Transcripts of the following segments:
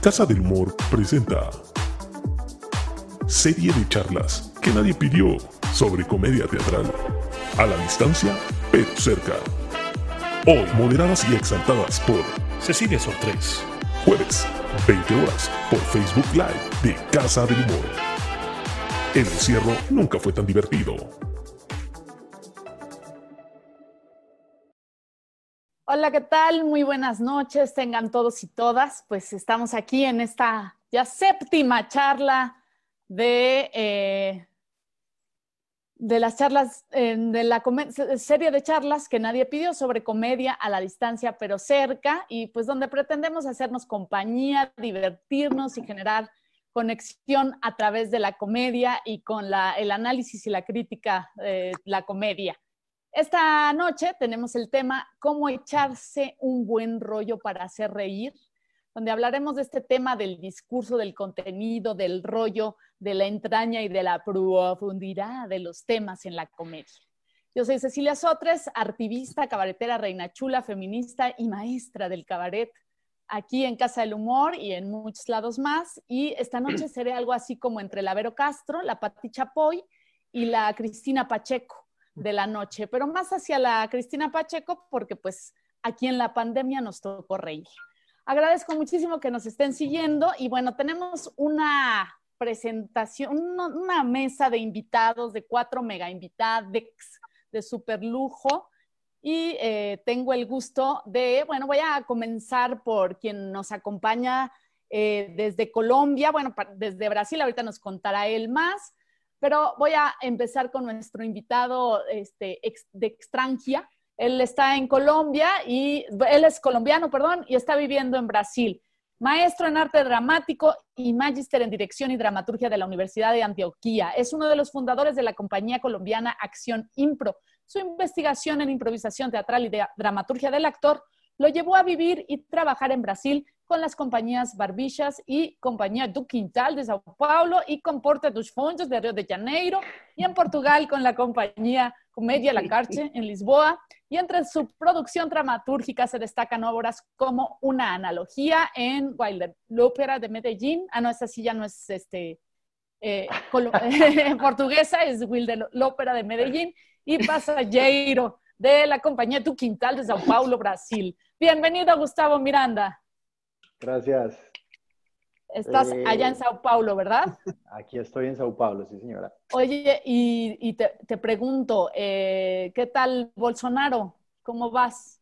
Casa del Humor presenta serie de charlas que nadie pidió sobre comedia teatral. A la distancia, pero cerca. Hoy moderadas y exaltadas por Cecilia Sortres. Jueves, 20 horas, por Facebook Live de Casa del Humor. El encierro nunca fue tan divertido. Hola, ¿qué tal? Muy buenas noches, tengan todos y todas. Pues estamos aquí en esta ya séptima charla de, eh, de las charlas, eh, de la serie de charlas que nadie pidió sobre comedia a la distancia pero cerca y pues donde pretendemos hacernos compañía, divertirnos y generar conexión a través de la comedia y con la, el análisis y la crítica de la comedia. Esta noche tenemos el tema cómo echarse un buen rollo para hacer reír, donde hablaremos de este tema del discurso, del contenido, del rollo, de la entraña y de la profundidad de los temas en la comedia. Yo soy Cecilia Sotres, artivista, cabaretera, reina chula, feminista y maestra del cabaret aquí en Casa del Humor y en muchos lados más. Y esta noche seré algo así como entre la Vero Castro, la Pati Chapoy y la Cristina Pacheco de la noche, pero más hacia la Cristina Pacheco porque pues aquí en la pandemia nos tocó reír. Agradezco muchísimo que nos estén siguiendo y bueno, tenemos una presentación, una mesa de invitados, de cuatro mega invitados de super lujo y eh, tengo el gusto de, bueno, voy a comenzar por quien nos acompaña eh, desde Colombia, bueno, desde Brasil, ahorita nos contará él más, pero voy a empezar con nuestro invitado este, de Extranjia. Él está en Colombia y él es colombiano, perdón, y está viviendo en Brasil. Maestro en arte dramático y magíster en dirección y dramaturgia de la Universidad de Antioquia. Es uno de los fundadores de la compañía colombiana Acción Impro. Su investigación en improvisación teatral y dramaturgia del actor lo llevó a vivir y trabajar en Brasil con las compañías Barbichas y Compañía do Quintal de Sao Paulo y Comporta dos Fondos de Río de Janeiro y en Portugal con la compañía Comedia La Carche en Lisboa y entre su producción dramatúrgica se destacan obras como Una analogía en ópera de Medellín, ah no, esa sí ya no es este, eh, portuguesa, es Wilder, la ópera de Medellín y Passageiro de la compañía do Quintal de Sao Paulo, Brasil. Bienvenido Gustavo Miranda. Gracias. Estás eh, allá en Sao Paulo, ¿verdad? Aquí estoy en Sao Paulo, sí, señora. Oye, y, te, pregunto, eh, ¿qué tal Bolsonaro? ¿Cómo vas?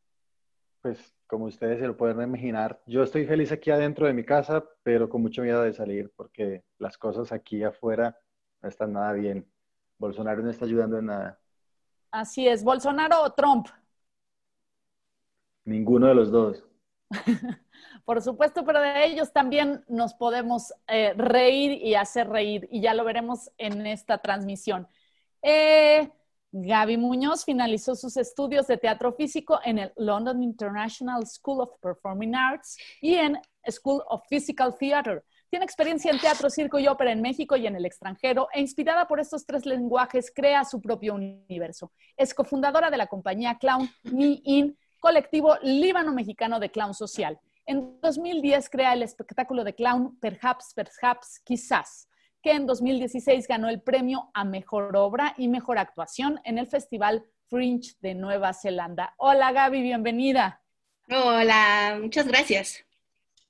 Pues como ustedes se lo pueden imaginar, yo estoy feliz aquí adentro de mi casa, pero con mucho miedo de salir porque las cosas aquí afuera no están nada bien. Bolsonaro no está ayudando en nada. Así es, ¿Bolsonaro o Trump? Ninguno de los dos. Por supuesto, pero de ellos también nos podemos eh, reír y hacer reír, y ya lo veremos en esta transmisión. Eh, Gaby Muñoz finalizó sus estudios de teatro físico en el London International School of Performing Arts y en School of Physical Theatre. Tiene experiencia en teatro, circo y ópera en México y en el extranjero e inspirada por estos tres lenguajes crea su propio universo. Es cofundadora de la compañía Clown Me In, colectivo líbano-mexicano de clown social. En 2010 crea el espectáculo de clown Perhaps, Perhaps, Quizás, que en 2016 ganó el premio a Mejor Obra y Mejor Actuación en el Festival Fringe de Nueva Zelanda. Hola Gaby, bienvenida. Hola, muchas gracias.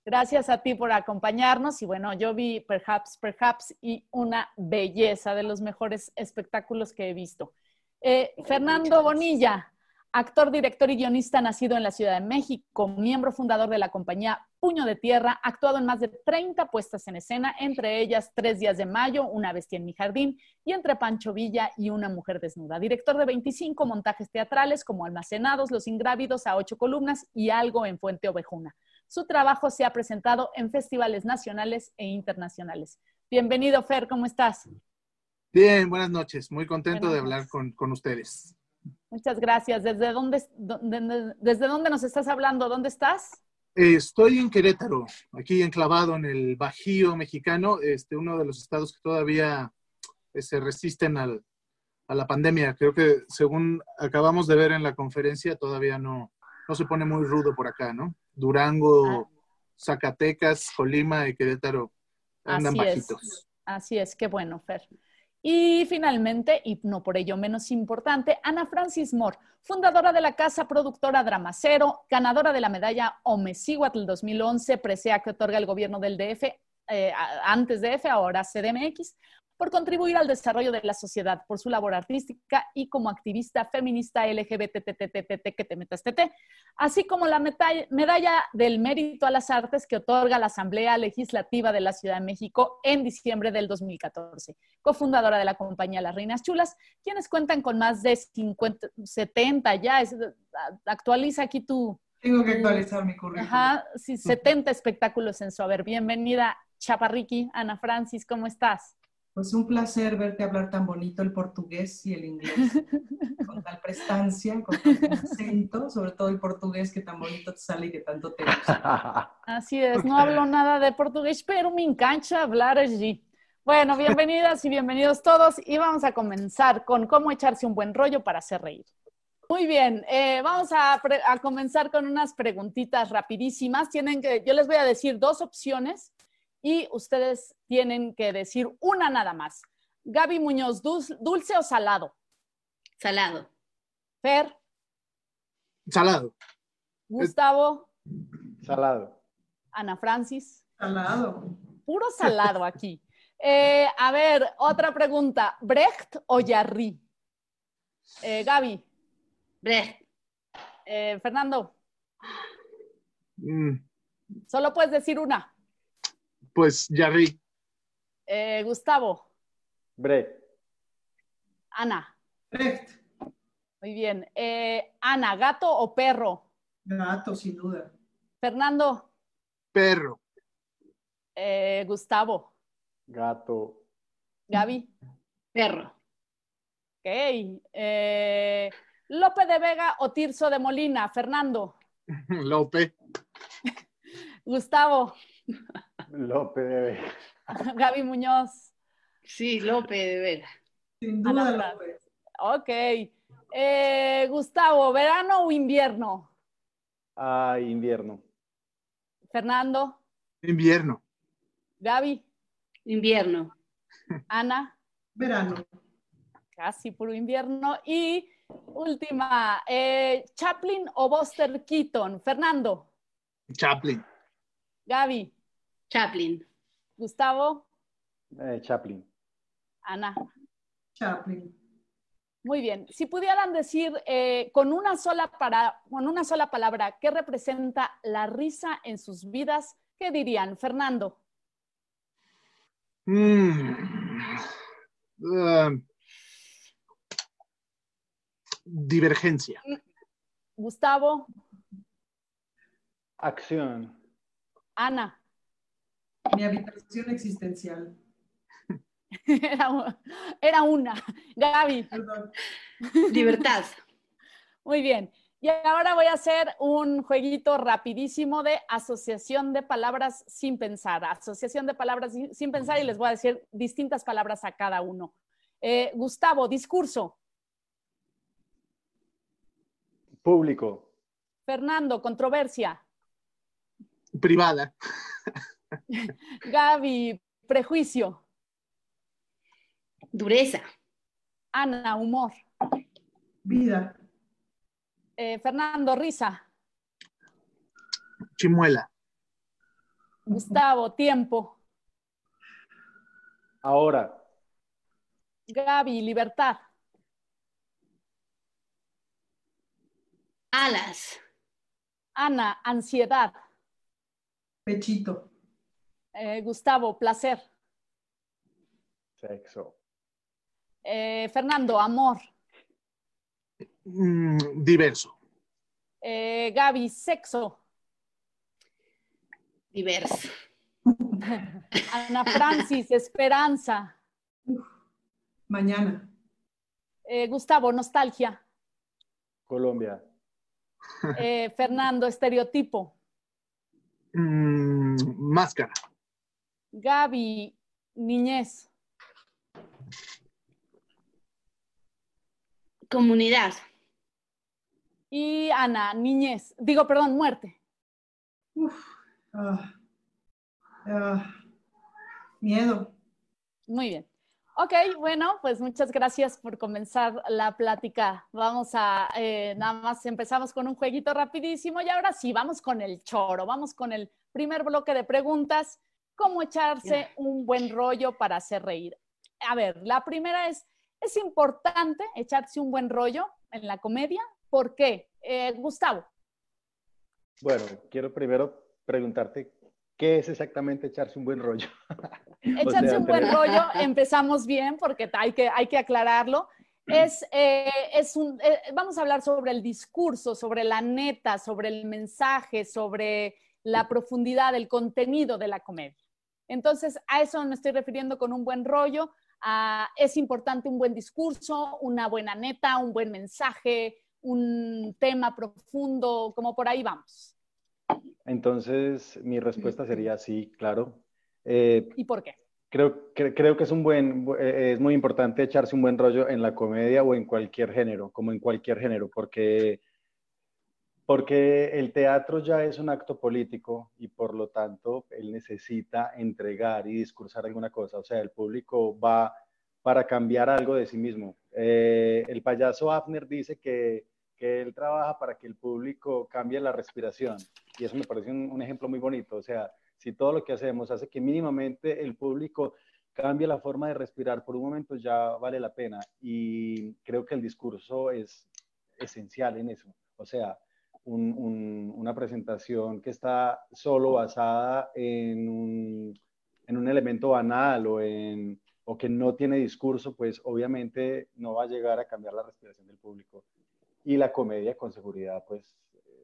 Gracias a ti por acompañarnos y bueno, yo vi Perhaps, Perhaps y una belleza de los mejores espectáculos que he visto. Eh, Fernando Bonilla, actor, director y guionista nacido en la Ciudad de México, miembro fundador de la compañía Puño de Tierra, actuado en más de 30 puestas en escena, entre ellas Tres días de mayo, Una bestia en mi jardín y Entre Pancho Villa y Una mujer desnuda. Director de 25 montajes teatrales como Almacenados, Los Ingrávidos a ocho columnas y Algo en Fuente Ovejuna. Su trabajo se ha presentado en festivales nacionales e internacionales. Bienvenido, Fer, ¿cómo estás? Bien, buenas noches. Muy contento de hablar con, con ustedes. Muchas gracias. ¿Desde dónde, ¿Desde dónde nos estás hablando? ¿Dónde estás? Estoy en Querétaro, aquí enclavado en el Bajío mexicano, este, uno de los estados que todavía eh, se resisten al, a la pandemia. Creo que según acabamos de ver en la conferencia, todavía no, no se pone muy rudo por acá, ¿no? Durango, Zacatecas, Colima y Querétaro andan Así es. bajitos. Así es, qué bueno, Fer. Y finalmente, y no por ello menos importante, Ana Francis Moore, fundadora de la casa productora Dramacero, ganadora de la medalla Omecíhuatl 2011, presea que otorga el gobierno del DF, eh, antes DF, ahora CDMX, por contribuir al desarrollo de la sociedad, por su labor artística y como activista feminista LGBTTTTT, que te metas TT, así como la medalla del mérito a las artes que otorga la Asamblea Legislativa de la Ciudad de México en diciembre del 2014 cofundadora de la compañía Las Reinas Chulas, quienes cuentan con más de 50, 70 ya, es- actualiza aquí tu, Tengo que actualizar mi currículum. ajá, sí, 70 espectáculos en su haber. Bienvenida, Chaparriqui, Ana Francis, ¿cómo estás? Pues un placer verte hablar tan bonito el portugués y el inglés, con tal prestancia, con tal acento, sobre todo el portugués que tan bonito te sale y que tanto te gusta. Así es, no hablo nada de portugués, pero me encanta hablar allí. Bueno, bienvenidas y bienvenidos todos y vamos a comenzar con cómo echarse un buen rollo para hacer reír. Muy bien, eh, vamos a, a comenzar con unas preguntitas rapidísimas. Tienen que, yo les voy a decir dos opciones y ustedes tienen que decir una nada más. Gaby Muñoz, dul- ¿dulce o salado? Salado. Fer, Salado. Gustavo, Salado. Ana Francis. Salado. Puro salado aquí. Eh, a ver, otra pregunta. ¿Brecht o Yarri? Eh, Gaby, Brecht. eh, Fernando, Mm, solo puedes decir una. Pues Jarry, Eh, Gustavo, Bre. Ana, Brecht. muy bien. Eh, Ana, ¿gato o perro? Gato, sin duda. Fernando, perro, eh, Gustavo, Gato. Gaby, Perro. ok. Eh, Lope de Vega o Tirso de Molina? Fernando, Lope, Gustavo, Lope de Vega. Gaby Muñoz. Sí, Lope de Vega. Sin duda. López. Ok. Eh, Gustavo, ¿verano o invierno? Ah, invierno. Fernando, invierno, Gaby, Invierno. Ana, Verano. casi puro invierno. Y última, eh, Chaplin o Buster Keaton. Fernando, Chaplin, Gaby, Chaplin. Gustavo, Eh, Chaplin. Ana. Chaplin. Muy bien. Si pudieran decir eh, con, una sola para, con una sola palabra qué representa la risa en sus vidas, ¿qué dirían? Fernando, Mm, ah, divergencia, Gustavo, Acción. Ana. Mi habitación existencial. Era, era una. Gaby, Perdón. Libertad. muy bien. Y ahora voy a hacer un jueguito rapidísimo de asociación de palabras sin pensar. Asociación de palabras sin sin pensar y les voy a decir distintas palabras a cada uno. Eh, Gustavo, discurso. Público. Fernando, controversia. privada, Gaby, prejuicio. Dureza. Ana, humor. Vida. Eh, Fernando, risa. chimuela, Gustavo, tiempo. Ahora. Gaby, libertad. Alas. Ana, ansiedad. Pechito. Eh, Gustavo, placer. Sexo. Eh, Fernando, amor. Mm, diverso, Eh, Gaby, sexo. Diverso. Ana Francis, esperanza. Mañana. Eh, Gustavo, nostalgia. Colombia. Eh, Fernando, estereotipo. Mm, máscara, Gaby, niñez. Comunidad. Y Ana, niñez. Digo, perdón, muerte. Uf. Ah, Ah, miedo. Muy bien. Ok, bueno, pues muchas gracias por comenzar la plática. Vamos a, eh, nada más empezamos con un jueguito rapidísimo y ahora sí, vamos con el choro, vamos con el primer bloque de preguntas, cómo echarse un buen rollo para hacer reír. A ver, la primera es, ¿es importante echarse un buen rollo en la comedia? ¿Por qué? Eh, Gustavo. Bueno, quiero primero preguntarte, ¿qué es exactamente echarse un buen rollo? Echarse un buen rollo, empezamos bien porque hay que, hay que aclararlo. Es, eh, es un, eh, vamos a hablar sobre el discurso, sobre la neta, sobre el mensaje, sobre la profundidad, el contenido de la comedia. Entonces, a eso me estoy refiriendo con un buen rollo. es importante un buen discurso, una buena neta, un buen mensaje, un tema profundo, como por ahí vamos. Entonces, mi respuesta sería sí, claro. Eh, ¿Y por qué? Creo, creo que es, un buen, eh, es muy importante echarse un buen rollo en la comedia o en cualquier género, como en cualquier género, porque, porque el teatro ya es un acto político y por lo tanto él necesita entregar y discursar alguna cosa. O sea, el público va para cambiar algo de sí mismo. Eh, el payaso Afner dice que, que, él trabaja para que el público cambie la respiración y eso me parece un, un ejemplo muy bonito. O sea, si todo lo que hacemos hace que mínimamente el público cambie la forma de respirar por un momento, ya vale la pena. Y creo que el discurso es esencial en eso. O sea, una presentación que está solo basada en un, en un elemento banal o, en, o que no tiene discurso, pues obviamente no va a llegar a cambiar la respiración del público. Y la comedia, con seguridad, pues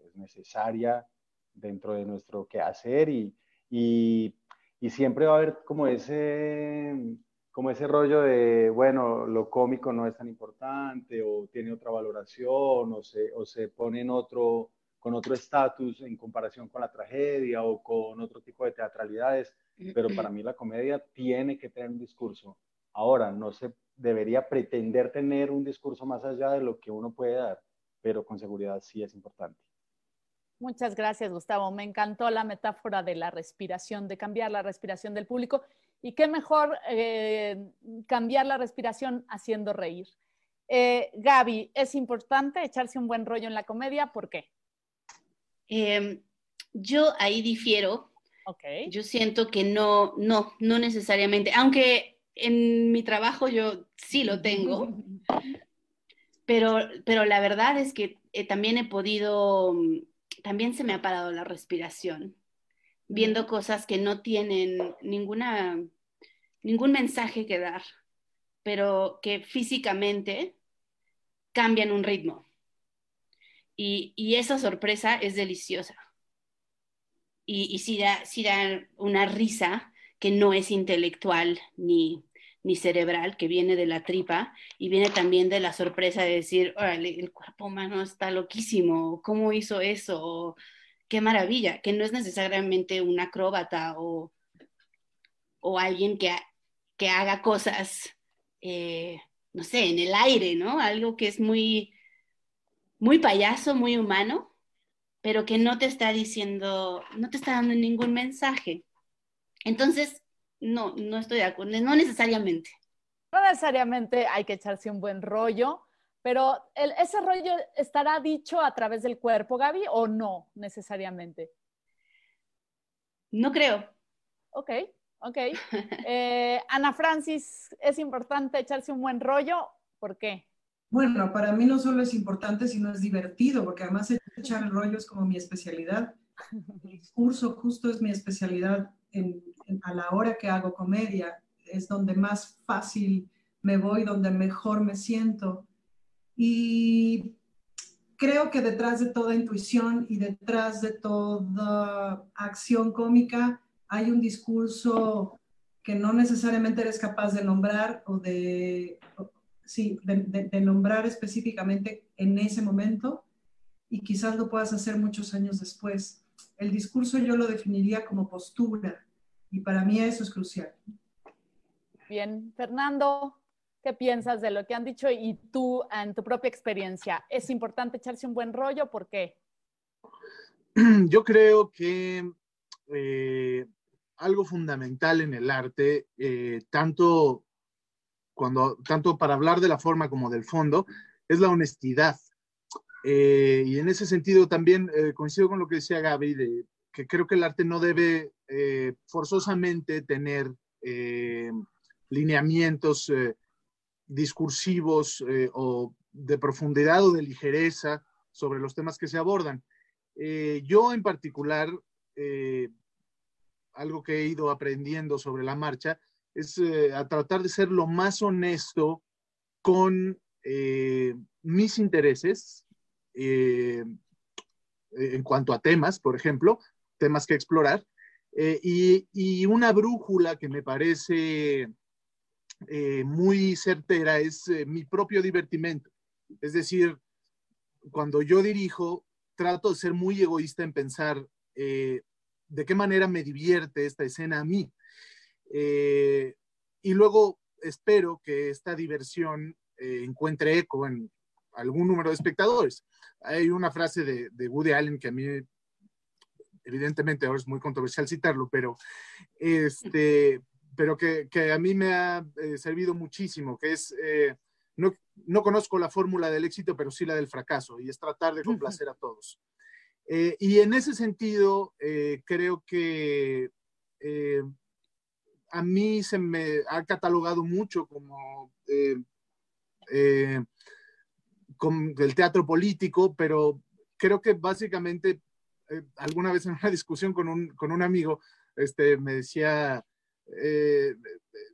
es necesaria dentro de nuestro quehacer y, y, siempre va a haber como ese, como ese rollo de, bueno, lo cómico no es tan importante o tiene otra valoración o se, o se pone en otro, con otro estatus en comparación con la tragedia o con otro tipo de teatralidades, pero para mí la comedia tiene que tener un discurso. Ahora, no se debería pretender tener un discurso más allá de lo que uno puede dar, pero con seguridad sí es importante. Muchas gracias, Gustavo. Me encantó la metáfora de la respiración, de cambiar la respiración del público. Y qué mejor eh, cambiar la respiración haciendo reír. Eh, Gaby, ¿es importante echarse un buen rollo en la comedia? ¿Por qué? Em, yo ahí difiero. Okay. Yo siento que no, no, no necesariamente, aunque en mi trabajo yo sí lo tengo, pero, pero la verdad es que eh, también he podido también se me ha parado la respiración, viendo cosas que no tienen ninguna, ningún mensaje que dar, pero que físicamente cambian un ritmo. Y, esa sorpresa es deliciosa. Y, y sí, da, da una risa que no es intelectual ni, ni cerebral, que viene de la tripa y viene también de la sorpresa de decir, órale, el cuerpo humano está loquísimo, ¿cómo hizo eso? Qué maravilla, que no es necesariamente un acróbata o, o alguien que, que haga cosas, eh, no sé, en el aire, ¿no? Algo que es muy, muy payaso, muy humano, pero que no te está diciendo, no te está dando ningún mensaje. Entonces, no, no estoy de acuerdo, no necesariamente. No necesariamente hay que echarse un buen rollo, pero ¿ese rollo estará dicho a través del cuerpo, Gaby, o no necesariamente? No creo. Ok, ok. Eh, Ana Francis, ¿es importante echarse un buen rollo? ¿Por qué? Bueno, para mí no solo es importante, sino es divertido, porque además echar el rollo es como mi especialidad. El discurso justo es mi especialidad a la hora que hago comedia, es donde más fácil me voy, donde mejor me siento. Y creo que detrás de toda intuición y detrás de toda acción cómica hay un discurso que no necesariamente eres capaz de nombrar o de, sí, de, nombrar específicamente en ese momento y quizás lo puedas hacer muchos años después. El discurso yo lo definiría como postura, y para mí eso es crucial. Bien, Fernando, ¿qué piensas de lo que han dicho y tú en tu propia experiencia? ¿Es importante echarse un buen rollo? ¿Por qué? Yo creo que eh, algo fundamental en el arte, eh, tanto, cuando, tanto para hablar de la forma como del fondo, es la honestidad. Eh, y en ese sentido también coincido con lo que decía Gaby, de que creo que el arte no debe forzosamente tener lineamientos discursivos o de profundidad o de ligereza sobre los temas que se abordan. yo en particular algo que he ido aprendiendo sobre la marcha, es eh, a tratar de ser lo más honesto con eh, mis intereses eh, en cuanto a temas, por ejemplo, temas que explorar, y, una brújula que me parece muy certera es mi propio divertimento. Es decir, cuando yo dirijo, trato de ser muy egoísta en pensar de qué manera me divierte esta escena a mí. Eh, y luego espero que esta diversión eh, encuentre eco en algún número de espectadores. Hay una frase de, Woody Allen que a mí, evidentemente ahora es muy controversial citarlo, pero, este, pero que, a mí me ha eh, servido muchísimo, que es, no, no conozco la fórmula del éxito, pero sí la del fracaso, y es tratar de complacer a todos. Eh, y en ese sentido, eh, creo que eh, a mí se me ha catalogado mucho como, el teatro político, pero creo que básicamente alguna vez en una discusión con un, con un amigo, este, me decía, eh,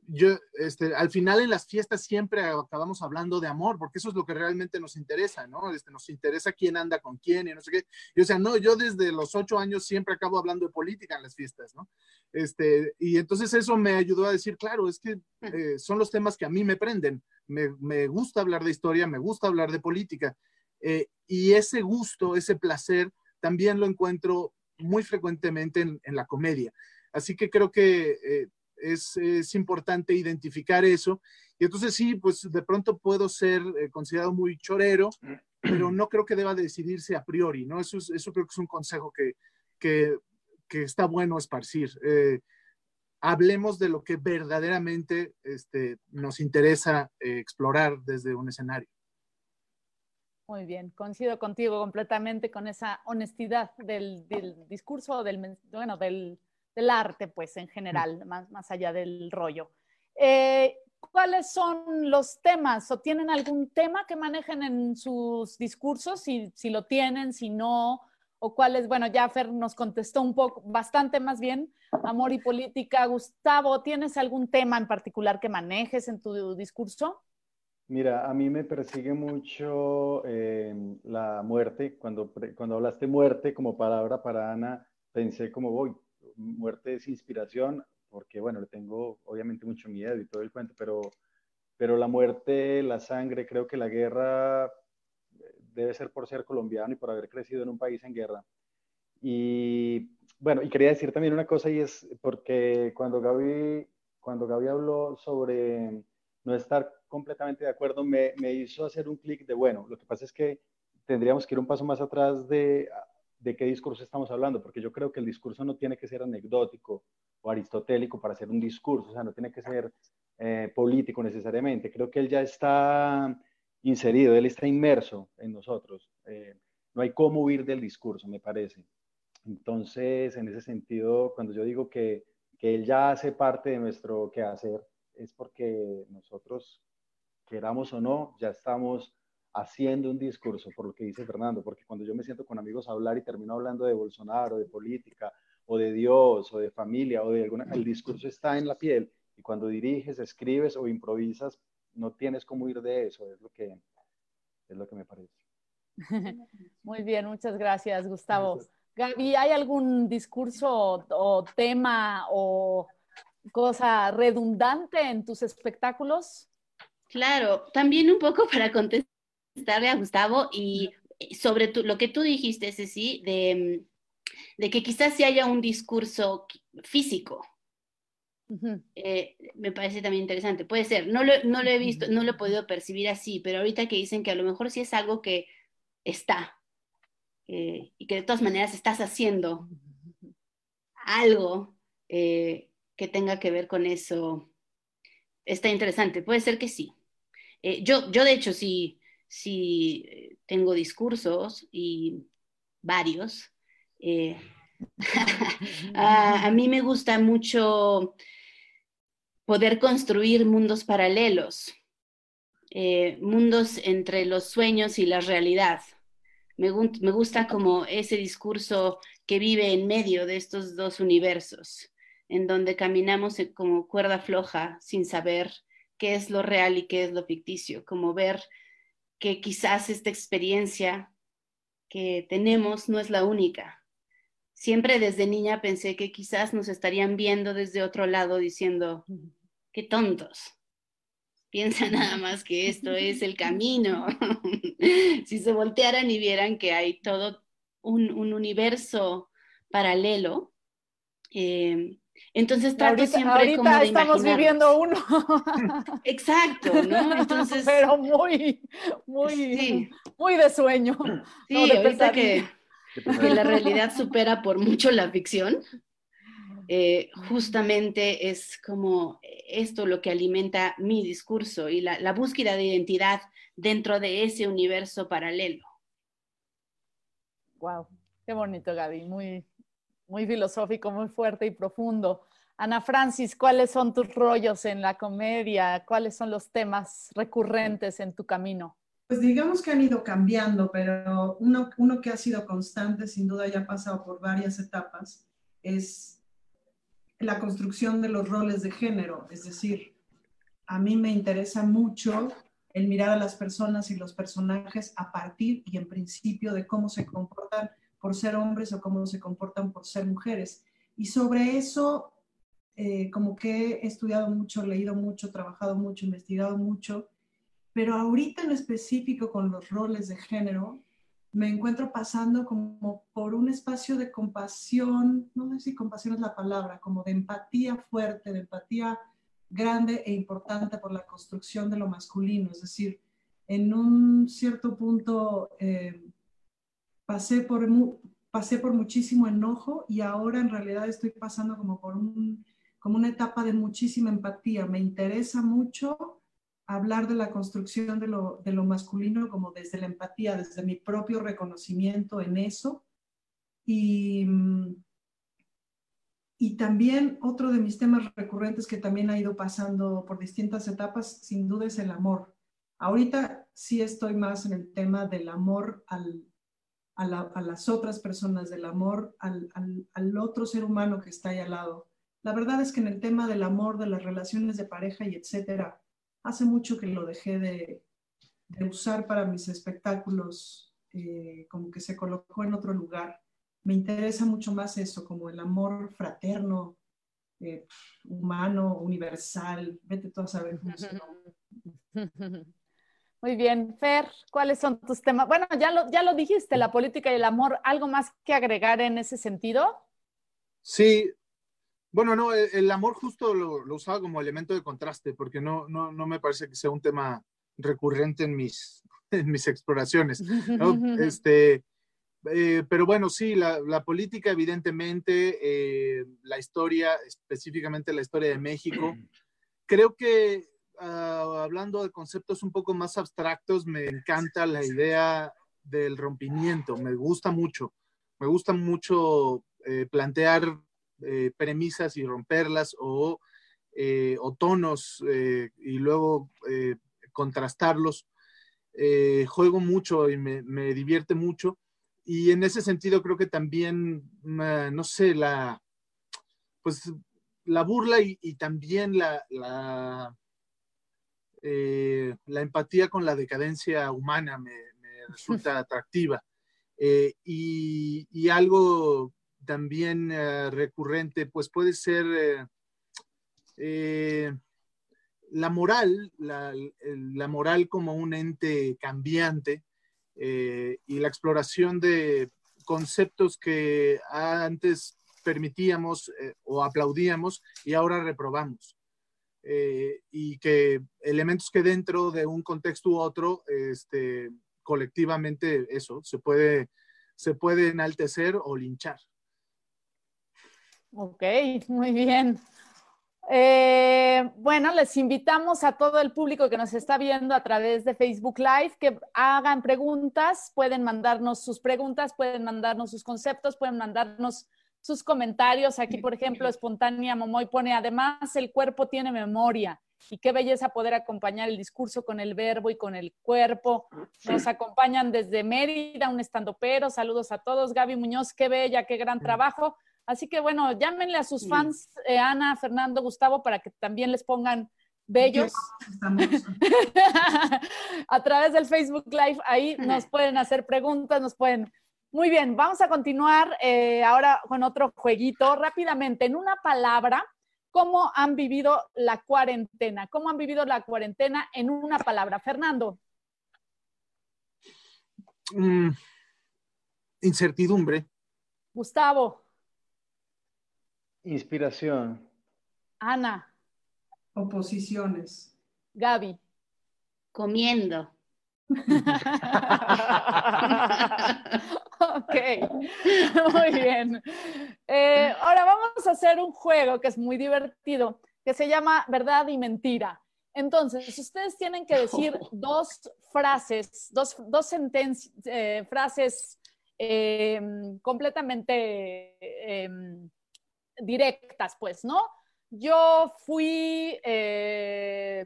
yo, este, al final en las fiestas siempre acabamos hablando de amor, porque eso es lo que realmente nos interesa, ¿no? Este, nos interesa quién anda con quién y no sé qué. Y o sea, no, yo desde los ocho años siempre acabo hablando de política en las fiestas, ¿no? Este, y entonces eso me ayudó a decir, claro, es que eh, son los temas que a mí me prenden. Me, me, gusta hablar de historia, me gusta hablar de política. Eh, y ese gusto, ese placer, también lo encuentro muy frecuentemente en, en la comedia. Así que creo que es, importante identificar eso. Y entonces sí, pues de pronto puedo ser eh, considerado muy chorero, pero no creo que deba decidirse a priori, ¿no? Eso, eso creo que es un consejo que, que, está bueno esparcir. Eh, hablemos de lo que verdaderamente este, nos interesa eh, explorar desde un escenario. Muy bien, coincido contigo completamente con esa honestidad del, del discurso, del, bueno, del, del arte, pues en general, más, más allá del rollo. Eh, ¿Cuáles son los temas o tienen algún tema que manejen en sus discursos? Si, si lo tienen, si no, o cuáles, bueno, ya Fer nos contestó un poco, bastante más bien, amor y política. Gustavo, ¿tienes algún tema en particular que manejes en tu discurso? Mira, a mí me persigue mucho eh, la muerte. Cuando, cuando hablaste muerte como palabra para Ana, pensé como voy, muerte es inspiración, porque bueno, le tengo obviamente mucho miedo y todo el cuento, pero, pero la muerte, la sangre, creo que la guerra debe ser por ser colombiano y por haber crecido en un país en guerra. Y bueno, y quería decir también una cosa y es porque cuando Gaby, cuando Gaby habló sobre no estar completamente de acuerdo, me, me hizo hacer un clic de, bueno, lo que pasa es que tendríamos que ir un paso más atrás de de qué discurso estamos hablando, porque yo creo que el discurso no tiene que ser anecdótico o aristotélico para ser un discurso, o sea, no tiene que ser eh, político necesariamente. Creo que él ya está inserido, él está inmerso en nosotros. Eh, no hay cómo huir del discurso, me parece. Entonces, en ese sentido, cuando yo digo que, que él ya hace parte de nuestro quehacer, es porque nosotros, queramos o no, ya estamos haciendo un discurso, por lo que dice Fernando, porque cuando yo me siento con amigos a hablar y termino hablando de Bolsonaro, de política, o de Dios, o de familia, o de alguna, el discurso está en la piel, y cuando diriges, escribes o improvisas, no tienes cómo ir de eso, es lo que, es lo que me parece. Muy bien, muchas gracias, Gustavo. Gaby, ¿hay algún discurso o tema o cosa redundante en tus espectáculos? Claro, también un poco para contestar contestarle a Gustavo y sobre lo que tú dijiste, Ceci, de, de que quizás si haya un discurso físico. Eh, me parece también interesante. Puede ser, no lo, no lo he visto, no lo he podido percibir así, pero ahorita que dicen que a lo mejor sí es algo que está eh, y que de todas maneras estás haciendo algo eh, que tenga que ver con eso está interesante. Puede ser que sí. Yo, yo, de hecho, sí, sí tengo discursos y varios. a, a, mí me gusta mucho poder construir mundos paralelos, mundos entre los sueños y la realidad. Me, gusta como ese discurso que vive en medio de estos dos universos, en donde caminamos como cuerda floja sin saber qué es lo real y qué es lo ficticio, como ver que quizás esta experiencia que tenemos no es la única. Siempre desde niña pensé que quizás nos estarían viendo desde otro lado diciendo, qué tontos, piensa nada más que esto es el camino. si se voltearan y vieran que hay todo un, universo paralelo, eh, entonces trato siempre ahorita como de estamos viviendo uno. Exacto, ¿no? Entonces, pero muy, muy, muy de sueño. Sí, ahorita que, que la realidad supera por mucho la ficción. Eh, justamente es como esto lo que alimenta mi discurso y la, búsqueda de identidad dentro de ese universo paralelo. Wow, qué bonito, Gaby, muy, muy filosófico, muy fuerte y profundo. Ana Francis, ¿cuáles son tus rollos en la comedia? ¿Cuáles son los temas recurrentes en tu camino? Pues digamos que han ido cambiando, pero uno, uno que ha sido constante, sin duda ya ha pasado por varias etapas, es la construcción de los roles de género, es decir, a mí me interesa mucho el mirar a las personas y los personajes a partir y en principio de cómo se comportan por ser hombres o cómo se comportan por ser mujeres. Y sobre eso, eh, como que he estudiado mucho, leído mucho, trabajado mucho, investigado mucho, pero ahorita en específico con los roles de género, me encuentro pasando como por un espacio de compasión, no sé si compasión es la palabra, como de empatía fuerte, de empatía grande e importante por la construcción de lo masculino. Es decir, en un cierto punto eh, pasé, por, pasé por muchísimo enojo y ahora en realidad estoy pasando como por como una etapa de muchísima empatía. Me interesa mucho hablar de la construcción de lo, de lo masculino como desde la empatía, desde mi propio reconocimiento en eso. Y, y también otro de mis temas recurrentes que también ha ido pasando por distintas etapas, sin duda, es el amor. Ahorita sí estoy más en el tema del amor al, a, las otras personas, del amor al, otro ser humano que está ahí al lado. La verdad es que en el tema del amor, de las relaciones de pareja y etcétera, hace mucho que lo dejé de, usar para mis espectáculos, eh, como que se colocó en otro lugar. Me interesa mucho más eso, como el amor fraterno, eh, humano, universal. Vete tú a saber cómo se Muy bien, Fer, ¿cuáles son tus temas? Bueno, ya lo, ya lo dijiste, la política y el amor, ¿algo más que agregar en ese sentido? Sí, bueno, no, e, el, amor justo lo, usaba como elemento de contraste, porque no, no, no, me parece que sea un tema recurrente en mis, en mis exploraciones. Este, eh, pero bueno, sí, la, la política, evidentemente, eh, la historia, específicamente la historia de México. Creo que hablando de conceptos un poco más abstractos, me encanta la idea del rompimiento, me gusta mucho. Me gusta mucho eh, plantear eh, premisas y romperlas o, eh, tonos eh, y luego contrastarlos. juego mucho y me, divierte mucho. Y en ese sentido creo que también, no sé, la, pues, la burla y, también la, la, empatía con la decadencia humana me, resulta atractiva. y, y, algo también eh, recurrente, pues puede ser eh, eh, la moral, la, moral como un ente cambiante y la exploración de conceptos que antes permitíamos o aplaudíamos y ahora reprobamos. Y que elementos que dentro de un contexto u otro, este, colectivamente eso, se puede, se puede enaltecer o linchar. Ok, muy bien. Eh, bueno, les invitamos a todo el público que nos está viendo a través de Facebook Live que hagan preguntas, pueden mandarnos sus preguntas, pueden mandarnos sus conceptos, pueden mandarnos sus comentarios. Aquí, por ejemplo, Espontánea Momoy pone, además, el cuerpo tiene memoria. Y qué belleza poder acompañar el discurso con el verbo y con el cuerpo. Nos acompañan desde Mérida, un estandopero. Saludos a todos. Gaby Muñoz, qué bella, qué gran trabajo. Así que bueno, llámenle a sus fans, eh, Ana, Fernando, Gustavo, para que también les pongan bellos. a través del Facebook Live, ahí nos pueden hacer preguntas, nos pueden... Muy bien, vamos a continuar eh, ahora con otro jueguito rápidamente. En una palabra, ¿cómo han vivido la cuarentena? ¿Cómo han vivido la cuarentena en una palabra? Fernando. Mm, incertidumbre. Gustavo. Inspiración. Ana. Oposiciones. Gaby. Comiendo. ok, muy bien. Eh, ahora vamos a hacer un juego que es muy divertido, que se llama verdad y mentira. Entonces, ustedes tienen que decir dos frases, dos, dos eh, frases em, completamente em, directas, pues, ¿no? Yo fui, eh,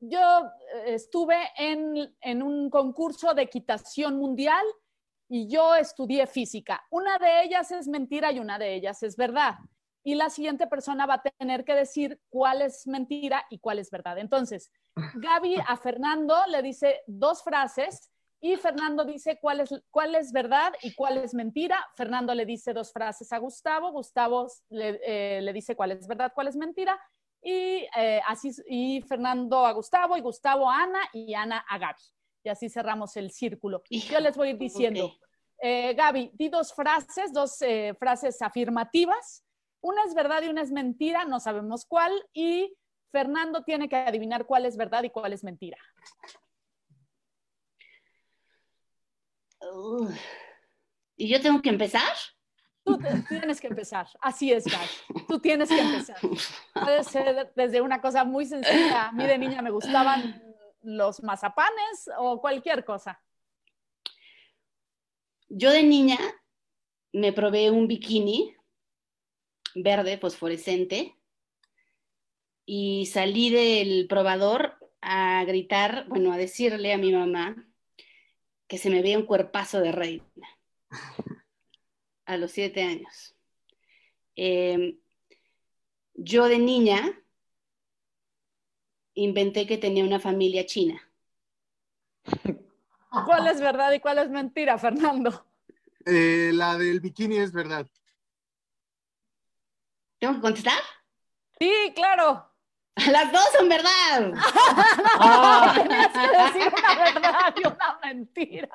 yo estuve en, en un concurso de equitación mundial y yo estudié física. Una de ellas es mentira y una de ellas es verdad. Y la siguiente persona va a tener que decir cuál es mentira y cuál es verdad. Entonces, Gaby a Fernando le dice dos frases y Fernando dice cuál es, cuál es verdad y cuál es mentira. Fernando le dice dos frases a Gustavo, Gustavo le, eh, dice cuál es verdad, cuál es mentira. Y, eh, así, y Fernando a Gustavo y Gustavo a Ana y Ana a Gaby. Y así cerramos el círculo. Yo les voy diciendo, eh, Gaby, di dos frases, dos frases afirmativas. Una es verdad y una es mentira, no sabemos cuál. Y Fernando tiene que adivinar cuál es verdad y cuál es mentira. ¿Y yo tengo que empezar? Tú tienes que empezar. Así es, Gaby. Tú tienes que empezar. Puede ser desde una cosa muy sencilla. A mí de niña me gustaban los mazapanes o cualquier cosa. Yo de niña me probé un bikini verde fosforescente y salí del probador a gritar, bueno, a decirle a mi mamá que se me veía un cuerpazo de reina a los siete años. Em, yo de niña inventé que tenía una familia china. ¿Cuál es verdad y cuál es mentira, Fernando? Eh, la del bikini es verdad. ¿Tengo que contestar? Sí, claro. Las dos son verdad. no, tenías que decir una verdad y una mentira.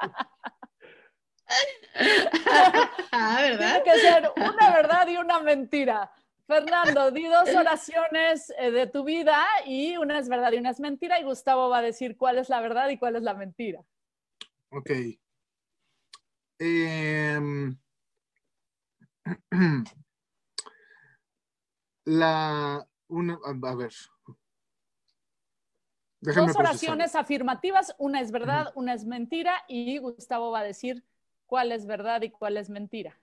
Ah, ¿verdad? Tiene que ser una verdad y una mentira. Fernando, di dos oraciones eh, de tu vida y una es verdad y una es mentira y Gustavo va a decir cuál es la verdad y cuál es la mentira. Ok. Em, la, una, a ver. Dos oraciones afirmativas, una es verdad, una es mentira, y Gustavo va a decir cuál es verdad y cuál es mentira.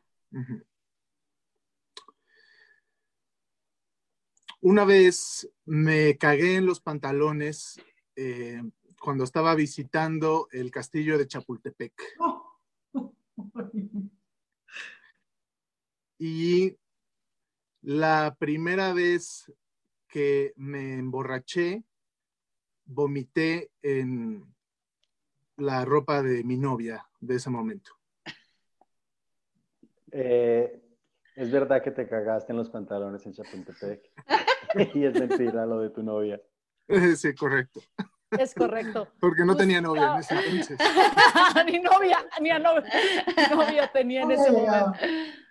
Una vez me cagué en los pantalones eh, cuando estaba visitando el castillo de Chapultepec. Y la primera vez que me emborraché, vomité en la ropa de mi novia de ese momento. Eh, es verdad que te cagaste en los pantalones en Chapultepec. y es mentira lo de tu novia. Sí, correcto. Es correcto. Porque no tenía novia en ese entonces. ni novia, ni a novia, novia tenía en ese momento.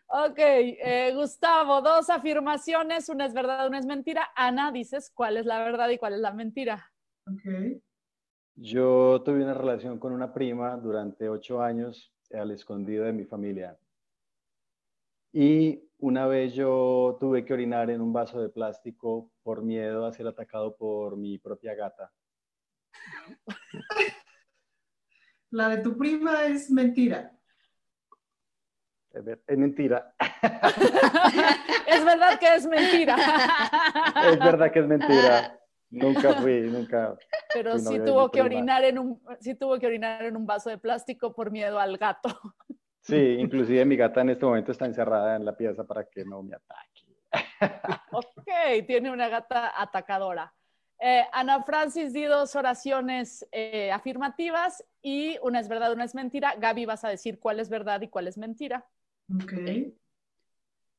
Ok, eh, Gustavo, dos afirmaciones, una es verdad, una es mentira. Ana, dices cuál es la verdad y cuál es la mentira. Ok. Yo tuve una relación con una prima durante ocho años al escondido de mi familia. Y una vez yo tuve que orinar en un vaso de plástico por miedo a ser atacado por mi propia gata. La de tu prima es mentira. Es mentira. es verdad que es mentira. es verdad que es mentira. Nunca fui, nunca. Pero sí tuvo que orinar en un, sí tuvo que orinar en un vaso de plástico por miedo al gato. Sí, inclusive mi gata en este momento está encerrada en la pieza para que no me ataque. ok, tiene una gata atacadora. Eh, Ana Francis di dos oraciones eh, afirmativas y una es verdad, una es mentira. Gaby, vas a decir cuál es verdad y cuál es mentira. Ok.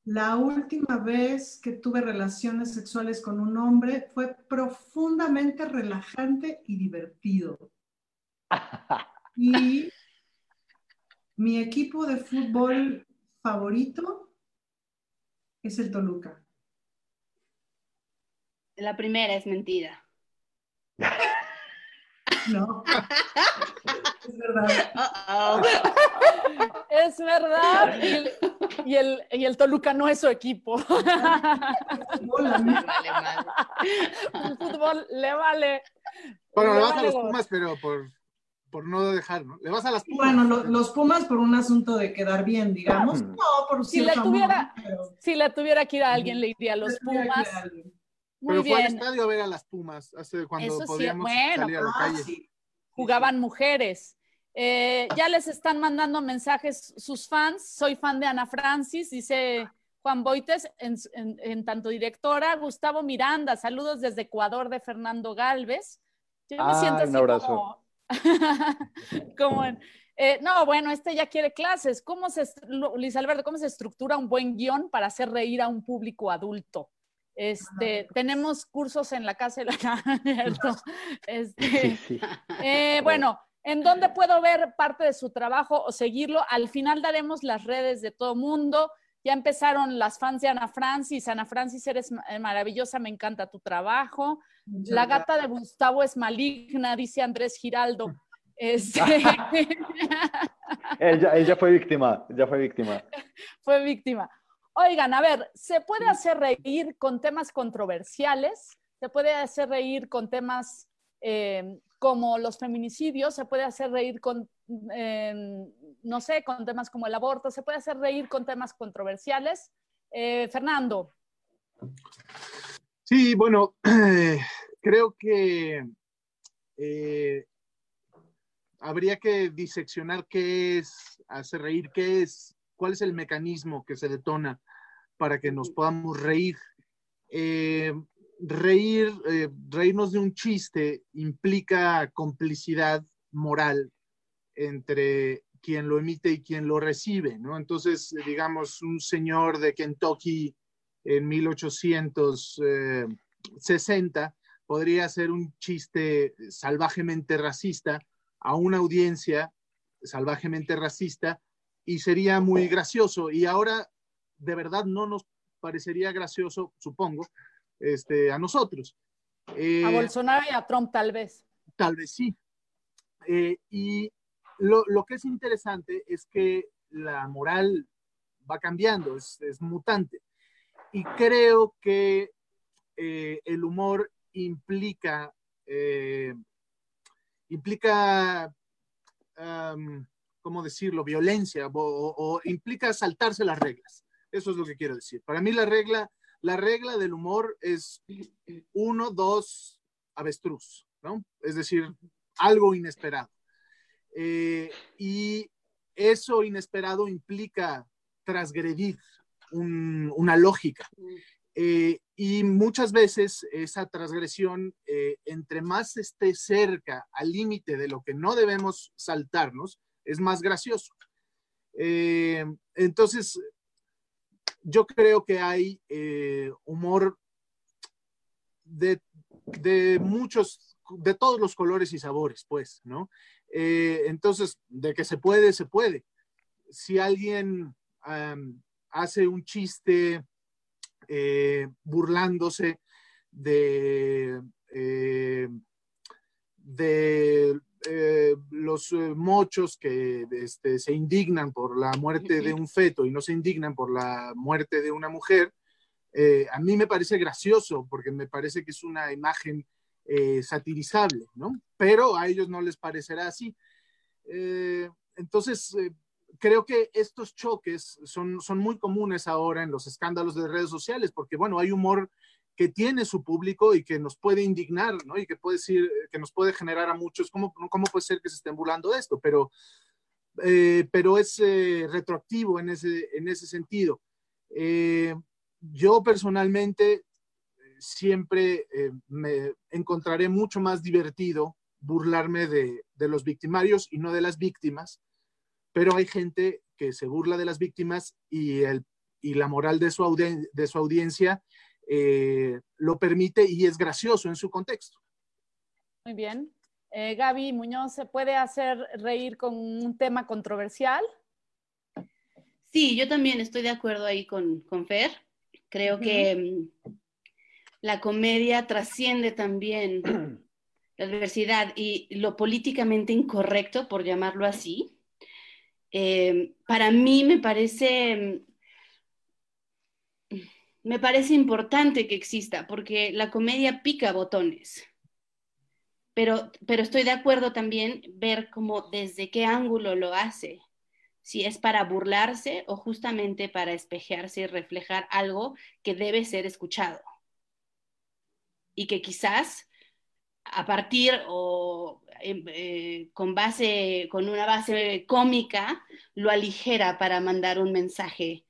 La última vez que tuve relaciones sexuales con un hombre fue profundamente relajante y divertido. Y mi equipo de fútbol favorito es el Toluca. La primera es mentira. No. es verdad. Es verdad. Y el, y, el, Toluca no es su equipo. El fútbol le vale. Bueno, le, vas a los Pumas, pero por, por, no dejar, ¿no? Le vas a las Pumas. Bueno, los Pumas por un asunto de quedar bien, digamos. No, por si le tuviera, Si le tuviera que ir a alguien, le iría a los Pumas. Muy pero bien. fue al estadio a ver a las Pumas hace cuando podíamos salir a la ah, calle. Jugaban mujeres. Eh, ya les están mandando mensajes sus fans. Soy fan de Ana Francis, dice Juan Boites, en, tanto directora. Gustavo Miranda, saludos desde Ecuador de Fernando Galvez. Yo me siento así un abrazo. como, eh, no, bueno, este ya quiere clases. ¿Cómo se, Luis Alberto, cómo se estructura un buen guion para hacer reír a un público adulto? Este, tenemos cursos en la casa de la este, eh, bueno, ¿En dónde puedo ver parte de su trabajo o seguirlo? Al final daremos las redes de todo mundo. Ya empezaron las fans de Ana Francis. Ana Francis, eres eh, maravillosa, me encanta tu trabajo. La gata de Gustavo es maligna, dice Andrés Giraldo. Este... ella, ella fue víctima, ella fue víctima. Fue víctima. Oigan, a ver, ¿se puede hacer reír con temas controversiales? ¿Se puede hacer reír con temas eh, como los feminicidios, se puede hacer reír con, em, no sé, con temas como el aborto, se puede hacer reír con temas controversiales. Eh, Fernando. Sí, bueno, creo que eh, habría que diseccionar qué es hacer reír, qué es, cuál es el mecanismo que se detona para que nos podamos reír. Eh, reír, eh, reírnos de un chiste implica complicidad moral entre quien lo emite y quien lo recibe, ¿no? Entonces, digamos, un señor de Kentucky en 1860 eh, podría hacer un chiste salvajemente racista a una audiencia salvajemente racista y sería muy gracioso. Y ahora, de verdad, no nos parecería gracioso, supongo, este, a nosotros. a eh, Bolsonaro y a Trump tal vez. Tal vez sí. Eh, y lo, que es interesante es que la moral va cambiando, es, mutante. Y creo que eh, el humor implica, implica, ¿cómo decirlo?, violencia o implica saltarse las reglas. Eso es lo que quiero decir. Para mí la regla la regla del humor es uno, dos, avestruz, ¿no? Es decir, algo inesperado. Eh, y eso inesperado implica transgredir una lógica. Eh, y muchas veces esa transgresión, eh, entre más esté cerca al límite de lo que no debemos saltarnos, es más gracioso. entonces, yo creo que hay eh, humor de, muchos, de todos los colores y sabores, pues, ¿no? Eh, entonces, de que se puede, se puede. Si alguien hace un chiste eh, burlándose de, de eh, los eh, mochos que este, se indignan por la muerte de un feto y no se indignan por la muerte de una mujer, eh, a mí me parece gracioso porque me parece que es una imagen satirizable, ¿no? Pero a ellos no les parecerá así. entonces, creo que estos choques son, son muy comunes ahora en los escándalos de redes sociales porque, bueno, hay humor que tiene su público y que nos puede indignar, ¿no? Y que puede decir, que nos puede generar a muchos, ¿cómo, cómo puede ser que se estén burlando de esto? Pero, eh, pero es eh, retroactivo en ese, en ese sentido. Eh, yo personalmente siempre me encontraré mucho más divertido burlarme de, de, los victimarios y no de las víctimas, pero hay gente que se burla de las víctimas y, el, y la moral de su, de su audiencia eh, lo permite y es gracioso en su contexto. Muy bien. Eh, Gaby Muñoz, ¿se puede hacer reír con un tema controversial? Sí, yo también estoy de acuerdo ahí con, con Fer. Creo que mm, la comedia trasciende también la adversidad y lo políticamente incorrecto, por llamarlo así. Eh, para mí me parece me parece importante que exista, porque la comedia pica botones. Pero, pero estoy de acuerdo también ver cómo desde qué ángulo lo hace. Si es para burlarse o justamente para espejearse y reflejar algo que debe ser escuchado. Y que quizás a partir o em, eh, con base, con una base cómica, lo aligera para mandar un mensaje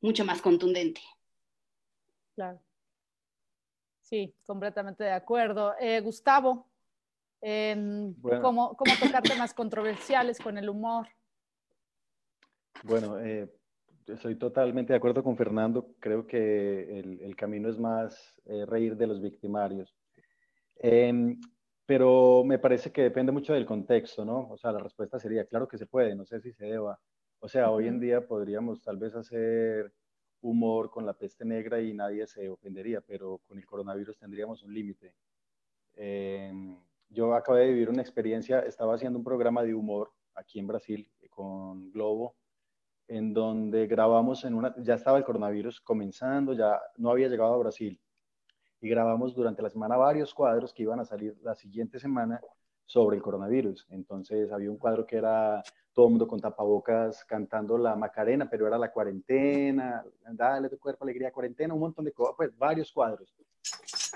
mucho más contundente. Claro. Sí, completamente de acuerdo. Eh, Gustavo, ¿cómo, tocar temas controversiales con el humor? Bueno, eh, estoy totalmente de acuerdo con Fernando. Creo que el, camino es más eh, reír de los victimarios. Em, pero me parece que depende mucho del contexto, ¿no? O sea, la respuesta sería, claro que se puede, no sé si se deba. O sea, hoy en día podríamos tal vez hacer humor con la peste negra y nadie se ofendería, pero con el coronavirus tendríamos un límite. Em, yo acabé de vivir una experiencia, estaba haciendo un programa de humor aquí en Brasil con Globo, en donde grabamos en una, ya estaba el coronavirus comenzando, ya no había llegado a Brasil, y grabamos durante la semana varios cuadros que iban a salir la siguiente semana sobre el coronavirus. Entonces había un cuadro que era todo el mundo con tapabocas cantando la Macarena, pero era la cuarentena, dale tu cuerpo, alegría, cuarentena, un montón de cosas, pues varios cuadros.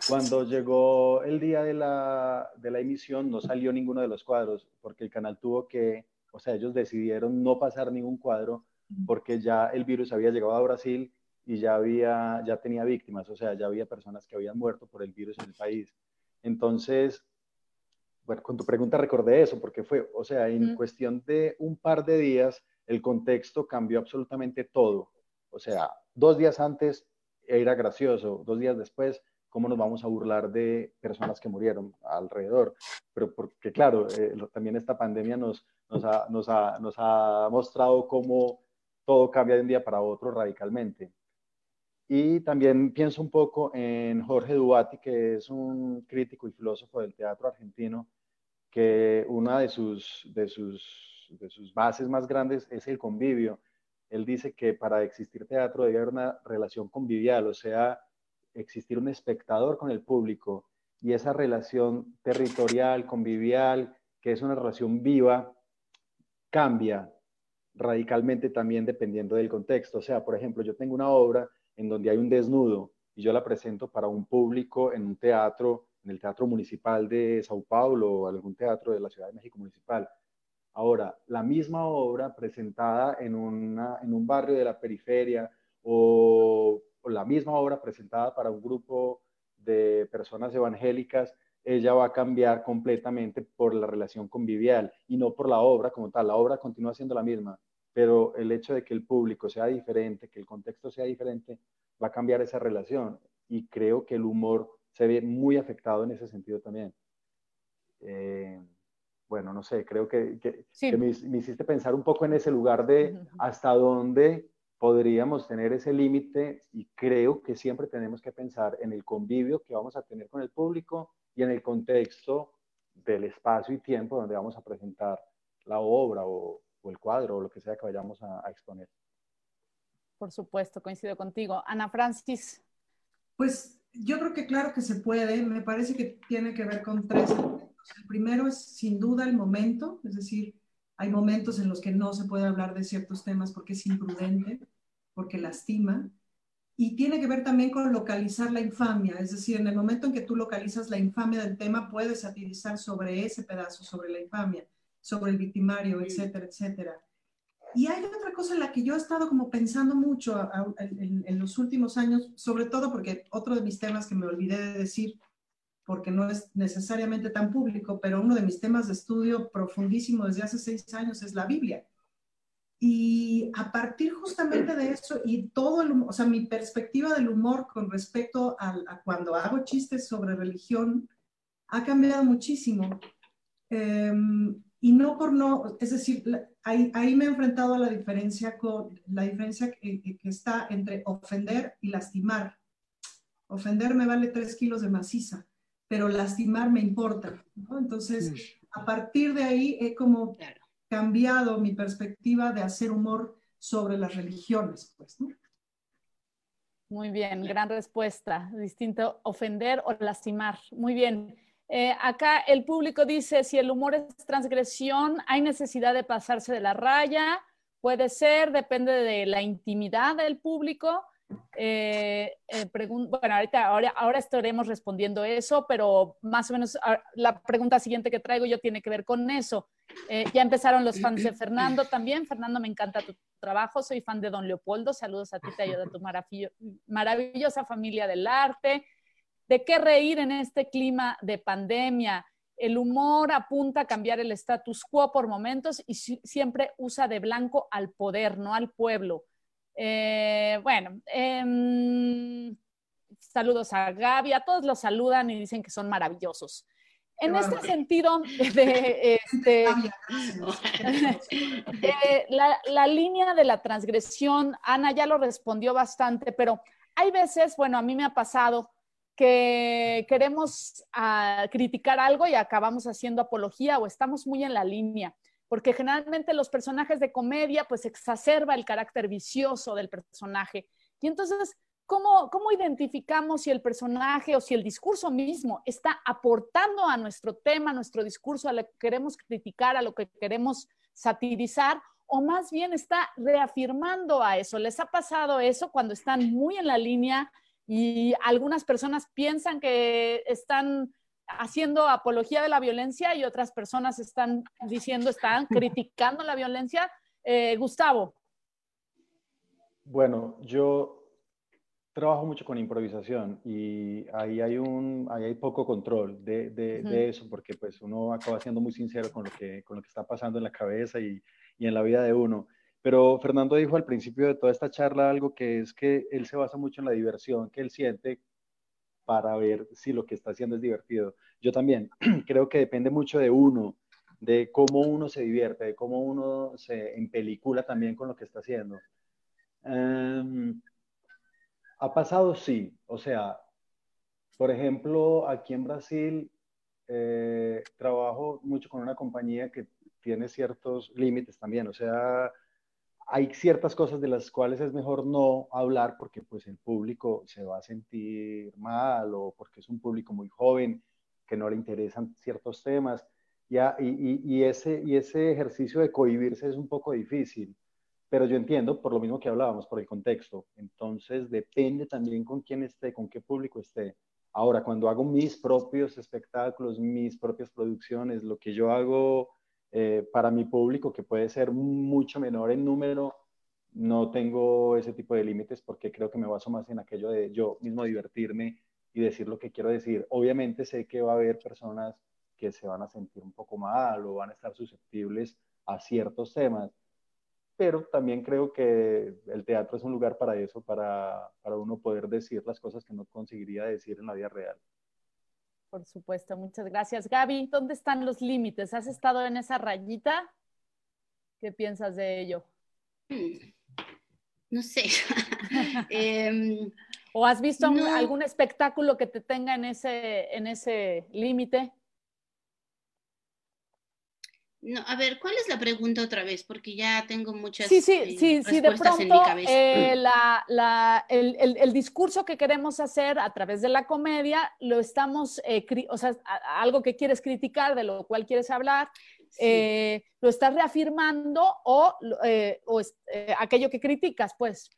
Cuando llegó el día de la, de la emisión, no salió ninguno de los cuadros, porque el canal tuvo que, o sea, ellos decidieron no pasar ningún cuadro, porque ya el virus había llegado a Brasil y ya, había, ya tenía víctimas, o sea, ya había personas que habían muerto por el virus en el país. Entonces, bueno, con tu pregunta recordé eso, porque fue, o sea, en cuestión de un par de días, el contexto cambió absolutamente todo. O sea, dos días antes era gracioso, dos días después, ¿cómo nos vamos a burlar de personas que murieron alrededor? Pero porque, claro, eh, también esta pandemia nos, nos, ha, nos, ha, nos ha mostrado cómo todo cambia de un día para otro radicalmente. Y también pienso un poco en Jorge Duati, que es un crítico y filósofo del teatro argentino, que una de sus, de sus, de sus bases más grandes es el convivio. Él dice que para existir teatro debe haber una relación convivial, o sea, existir un espectador con el público y esa relación territorial, convivial, que es una relación viva, cambia radicalmente también dependiendo del contexto. O sea, por ejemplo, yo tengo una obra en donde hay un desnudo y yo la presento para un público en un teatro en el Teatro Municipal de Sao Paulo o algún teatro de la Ciudad de México Municipal. Ahora, la misma obra presentada en, una, en un barrio de la periferia o, la misma obra presentada para un grupo de personas evangélicas, ella va a cambiar completamente por la relación convivial y no por la obra como tal. La obra continúa siendo la misma, pero el hecho de que el público sea diferente, que el contexto sea diferente, va a cambiar esa relación. Y creo que el humor se ve muy afectado en ese sentido también. Eh, bueno, no sé, creo que, me, hiciste pensar un poco en ese lugar de hasta dónde podríamos tener ese límite y creo que siempre tenemos que pensar en el convivio que vamos a tener con el público y en el contexto del espacio y tiempo donde vamos a presentar la obra o, el cuadro o lo que sea que vayamos a, exponer. Por supuesto, coincido contigo. Ana Francis. Pues yo creo que claro que se puede. Me parece que tiene que ver con tres El primero es sin duda el momento, es decir, hay momentos en los que no se puede hablar de ciertos temas porque es imprudente, porque lastima. Y tiene que ver también con localizar la infamia, es decir, en el momento en que tú localizas la infamia del tema, puedes satirizar sobre ese pedazo, sobre la infamia, sobre el victimario, etcétera, etcétera. Y hay otra cosa en la que yo he estado como pensando mucho en, los últimos años, sobre todo porque otro de mis temas que me olvidé de decir, porque no es necesariamente tan público, pero uno de mis temas de estudio profundísimo desde hace seis años es la Biblia. Y a partir justamente de eso y todo, el, o sea, mi perspectiva del humor con respecto a, cuando hago chistes sobre religión ha cambiado muchísimo. Em, y no por no, es decir, ahí, ahí, me he enfrentado a la diferencia, con, la diferencia que, que, está entre ofender y lastimar. Ofender me vale tres kilos de maciza, pero lastimar me importa. Entonces, a partir de ahí he como cambiado mi perspectiva de hacer humor sobre las religiones. Pues, ¿no? Muy bien, gran respuesta. Distinto ofender o lastimar. Muy bien. Eh, acá el público dice, si el humor es transgresión, hay necesidad de pasarse de la raya, puede ser, depende de la intimidad del público. Eh, eh, bueno, ahorita, ahora, ahora estaremos respondiendo eso, pero más o menos ah, la pregunta siguiente que traigo yo tiene que ver con eso. ya empezaron los fans de Fernando también. Fernando, me encanta tu trabajo, soy fan de Don Leopoldo. Saludos a ti, te ayuda tu maravillosa familia del arte. ¿De qué reír en este clima de pandemia? El humor apunta a cambiar el status quo por momentos y siempre usa de blanco al poder, no al pueblo. Eh, bueno, em, saludos a Gaby, a todos los saludan y dicen que son maravillosos. En este sentido, de, este, eh, la, la, línea de la transgresión, Ana ya lo respondió bastante, pero hay veces, bueno, a mí me ha pasado que queremos ah, criticar algo y acabamos haciendo apología o estamos muy en la línea, porque generalmente los personajes de comedia pues exacerba el carácter vicioso del personaje. Y entonces, ¿cómo, cómo identificamos si el personaje o si el discurso mismo está aportando a nuestro tema, a nuestro discurso, a lo que queremos criticar, a lo que queremos satirizar? o más bien está reafirmando a eso. ¿Les ha pasado eso cuando están muy en la línea y algunas personas piensan que están haciendo apología de la violencia y otras personas están diciendo, están criticando la violencia. Eh, Gustavo. Bueno, yo trabajo mucho con improvisación y ahí hay, un, ahí hay poco control de, de, eso porque pues uno acaba siendo muy sincero con lo que, con lo que está pasando en la cabeza y, y en la vida de uno. Pero Fernando dijo al principio de toda esta charla algo que es que él se basa mucho en la diversión que él siente para ver si lo que está haciendo es divertido. Yo también creo que depende mucho de uno, de cómo uno se divierte, de cómo uno se empelicula también con lo que está haciendo. Em, ha pasado, sí. O sea, por ejemplo, aquí en Brasil eh, trabajo mucho con una compañía que tiene ciertos límites también. O sea, hay ciertas cosas de las cuales es mejor no hablar porque pues el público se va a sentir mal o porque es un público muy joven que no le interesan ciertos temas. Y, ese, y ese ejercicio de cohibirse es un poco difícil, pero yo entiendo, por lo mismo que hablábamos, por el contexto. Entonces depende también con quién esté, con qué público esté. Ahora, cuando hago mis propios espectáculos, mis propias producciones, lo que yo hago eh, para mi público, que puede ser mucho menor en número, no tengo ese tipo de límites porque creo que me baso más en aquello de yo mismo divertirme y decir lo que quiero decir. Obviamente sé que va a haber personas que se van a sentir un poco mal o van a estar susceptibles a ciertos temas, pero también creo que el teatro es un lugar para eso, para, para uno poder decir las cosas que no conseguiría decir en la vida real. Por supuesto, muchas gracias. Gaby, ¿dónde están los límites? ¿Has estado en esa rayita? ¿Qué piensas de ello? No sé. Em, ¿O has visto algún espectáculo que te tenga en ese, en ese límite? No, a ver, ¿cuál es la pregunta otra vez? Porque ya tengo muchas sí, sí, eh, sí, sí, de pronto, en mi cabeza. Eh, la, la, el, el, el, discurso que queremos hacer a través de la comedia lo estamos, eh, o sea, algo que quieres criticar, de lo cual quieres hablar, eh, lo estás reafirmando o, o aquello que criticas, pues.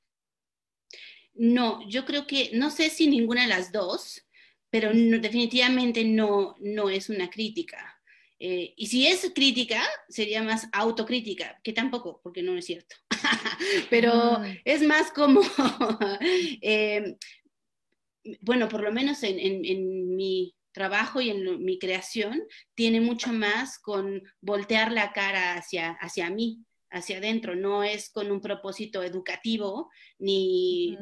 No, yo creo que, no sé si ninguna de las dos, pero definitivamente no, no es una crítica. Eh, y si es crítica, sería más autocrítica, que tampoco, porque no es cierto. Pero mm. es más como, eh, bueno, por lo menos en, mi trabajo y en mi creación, tiene mucho más con voltear la cara hacia, hacia mí, hacia adentro. No es con un propósito educativo ni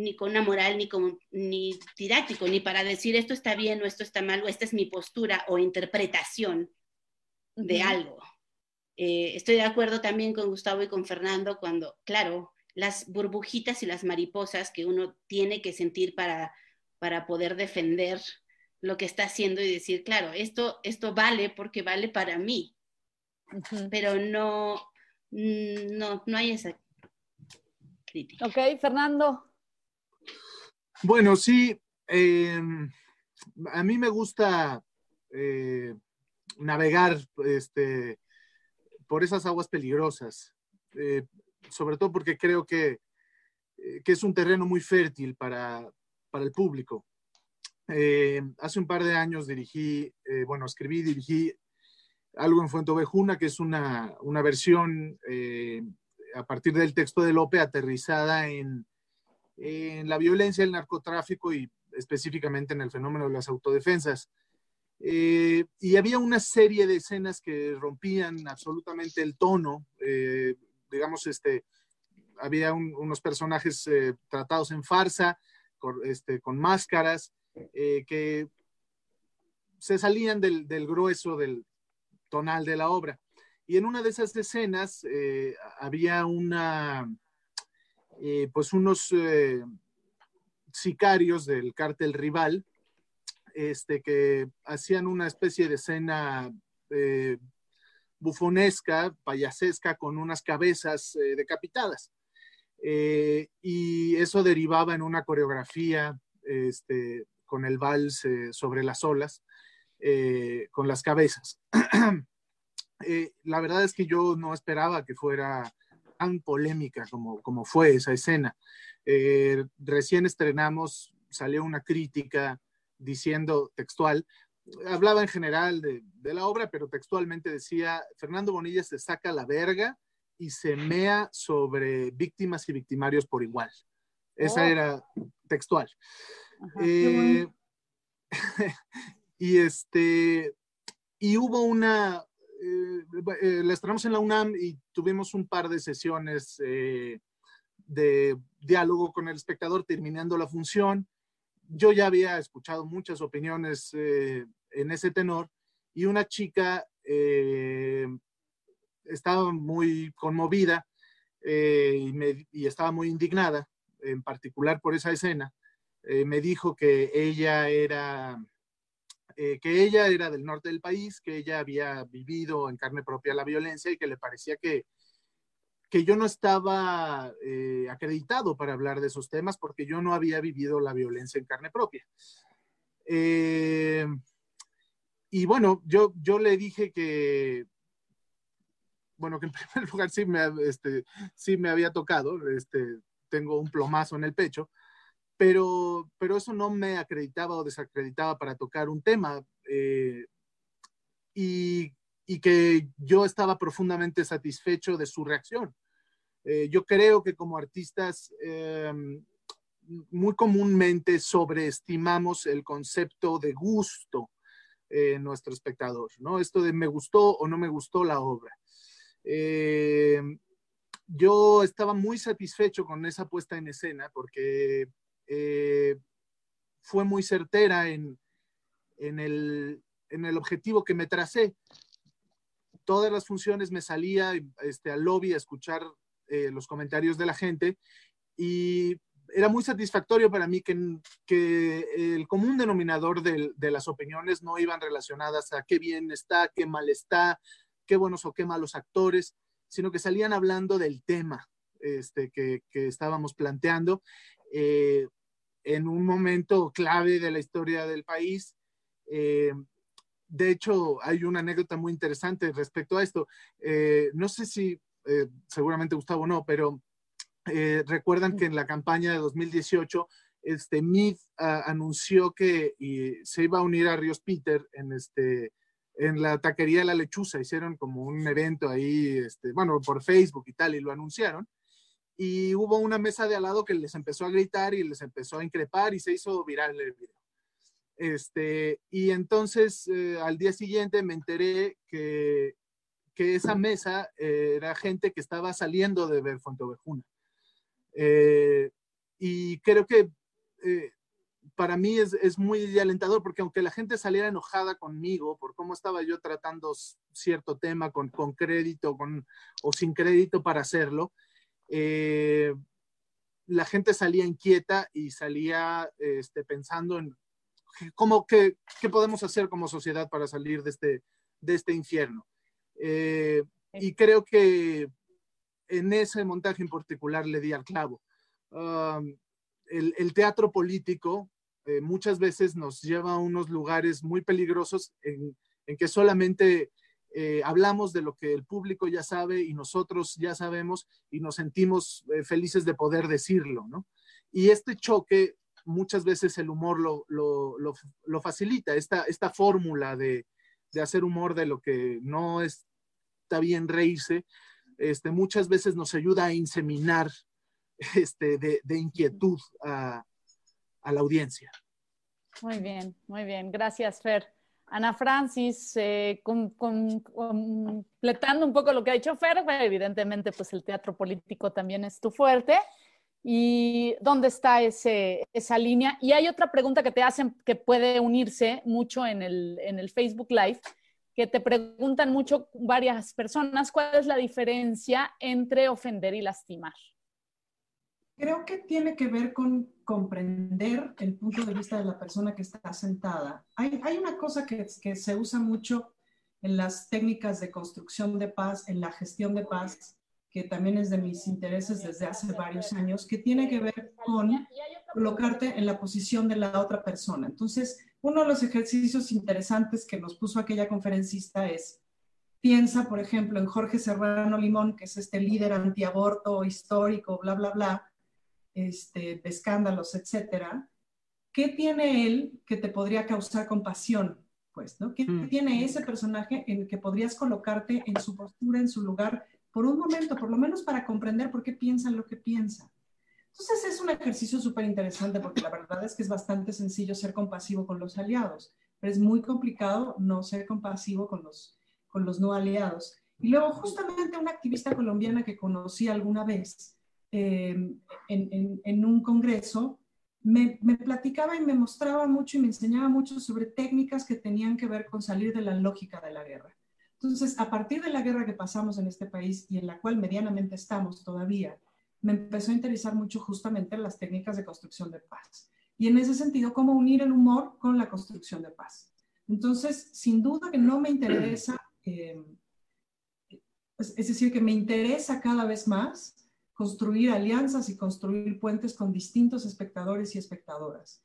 ni con una moral, ni, con, ni didáctico, ni para decir esto está bien o esto está mal, o esta es mi postura o interpretación de algo. Eh, estoy de acuerdo también con Gustavo y con Fernando cuando, claro, las burbujitas y las mariposas que uno tiene que sentir para, para poder defender lo que está haciendo y decir, claro, esto, esto vale porque vale para mí, pero no, mm, no, no hay esa crítica. Ok, Fernando. Bueno, sí, em, a mí me gusta eh, navegar este, por esas aguas peligrosas, eh, sobre todo porque creo que, eh, que, es un terreno muy fértil para, para el público. hace un par de años dirigí, bueno, escribí dirigí algo en Fuente Ovejuna, que es una, una versión a partir del texto de Lope aterrizada en en la violencia, el narcotráfico y específicamente en el fenómeno de las autodefensas. Eh, y había una serie de escenas que rompían absolutamente el tono, eh, digamos, este, había unos personajes eh, tratados en farsa, con, este, con máscaras, que se salían del, del, grueso del tonal de la obra. Y en una de esas escenas había una, eh, pues unos eh, sicarios del cártel rival, este, que hacían una especie de escena eh, bufonesca, payasesca, con unas cabezas decapitadas. y eso derivaba en una coreografía este, con el vals sobre las olas, con las cabezas. la verdad es que yo no esperaba que fuera tan polémica como, como fue esa escena. Eh, recién estrenamos, salió una crítica diciendo textual, hablaba en general de, de, la obra, pero textualmente decía, Fernando Bonilla se saca la verga y se mea sobre víctimas y victimarios por igual. Esa oh. era textual. Eh, y este, y hubo una, la estrenamos en la UNAM y tuvimos un par de sesiones eh, de diálogo con el espectador terminando la función. Yo ya había escuchado muchas opiniones en ese tenor y una chica estaba muy conmovida y, y, estaba muy indignada, en particular por esa escena. me dijo que ella era eh, que ella era del norte del país, que ella había vivido en carne propia la violencia y que le parecía que, que yo no estaba eh, acreditado para hablar de esos temas porque yo no había vivido la violencia en carne propia. Eh, y bueno, yo, yo le dije que, bueno, que en primer lugar sí me, este, sí me había tocado, este, tengo un plomazo en el pecho, pero, pero eso no me acreditaba o desacreditaba para tocar un tema. Eh, y, y, que yo estaba profundamente satisfecho de su reacción. Eh, yo creo que como artistas eh, muy comúnmente sobreestimamos el concepto de gusto en nuestro espectador, ¿no? Esto de me gustó o no me gustó la obra. yo estaba muy satisfecho con esa puesta en escena porque eh, fue muy certera en, en, el, en, el, objetivo que me tracé. Todas las funciones me salía este, al lobby a escuchar eh, los comentarios de la gente y era muy satisfactorio para mí que, que el común denominador de, de, las opiniones no iban relacionadas a qué bien está, qué mal está, qué buenos o qué malos actores, sino que salían hablando del tema este, que, estábamos planteando eh, en un momento clave de la historia del país. Eh, de hecho, hay una anécdota muy interesante respecto a esto. Eh, no sé si, seguramente Gustavo no, pero recuerdan que en la campaña de 2018, este, ah, anunció que se iba a unir a Ríos Peter en, este, en la taquería la lechuza. Hicieron como un evento ahí, este, bueno, por Facebook y tal, y lo anunciaron y hubo una mesa de al lado que les empezó a gritar y les empezó a increpar y se hizo viral el video. Este, y entonces eh, al día siguiente me enteré que, que esa mesa eh, era gente que estaba saliendo de ver Fontevejuna. Eh, y creo que para mí es, es, muy alentador porque aunque la gente saliera enojada conmigo por cómo estaba yo tratando cierto tema con, con crédito con, o sin crédito para hacerlo, eh, la gente salía inquieta y salía este, pensando en cómo, qué, qué, podemos hacer como sociedad para salir de este, de este infierno. Eh, y creo que en ese montaje en particular le di al clavo. Um, el, teatro político eh, muchas veces nos lleva a unos lugares muy peligrosos en que solamente eh, hablamos de lo que el público ya sabe y nosotros ya sabemos y nos sentimos eh, felices de poder decirlo, ¿no? Y este choque, muchas veces el humor lo, lo, lo, facilita, esta, esta fórmula de, de, hacer humor de lo que no está bien reírse, este, muchas veces nos ayuda a inseminar este, de, de inquietud a, a la audiencia. Muy bien, muy bien. Gracias, Fer. Ana Francis, eh, completando un poco lo que ha dicho Fer, evidentemente pues el teatro político también es tu fuerte. ¿Y dónde está ese, esa línea? Y hay otra pregunta que te hacen que puede unirse mucho en el, en el Facebook Live, que te preguntan mucho varias personas, ¿cuál es la diferencia entre ofender y lastimar? Creo que tiene que ver con comprender el punto de vista de la persona que está sentada. Hay, hay una cosa que, que, se usa mucho en las técnicas de construcción de paz, en la gestión de paz, que también es de mis intereses desde hace varios años, que tiene que ver con colocarte en la posición de la otra persona. Entonces, uno de los ejercicios interesantes que nos puso aquella conferencista es, piensa, por ejemplo, en Jorge Serrano Limón, que es este líder antiaborto histórico, bla, bla, bla, este, escándalos, etcétera, ¿qué tiene él que te podría causar compasión? Pues, ¿no? ¿Qué mm. tiene ese personaje en el que podrías colocarte en su postura, en su lugar, por un momento, por lo menos para comprender por qué piensa lo que piensa? Entonces es un ejercicio súper interesante porque la verdad es que es bastante sencillo ser compasivo con los aliados, pero es muy complicado no ser compasivo con los, con los no aliados. Y luego justamente una activista colombiana que conocí alguna vez, eh, en, un congreso, me, platicaba y me mostraba mucho y me enseñaba mucho sobre técnicas que tenían que ver con salir de la lógica de la guerra. Entonces, a partir de la guerra que pasamos en este país y en la cual medianamente estamos todavía, me empezó a interesar mucho justamente las técnicas de construcción de paz. Y en ese sentido, cómo unir el humor con la construcción de paz. Entonces, sin duda que no me interesa, eh, es decir, que me interesa cada vez más construir alianzas y construir puentes con distintos espectadores y espectadoras.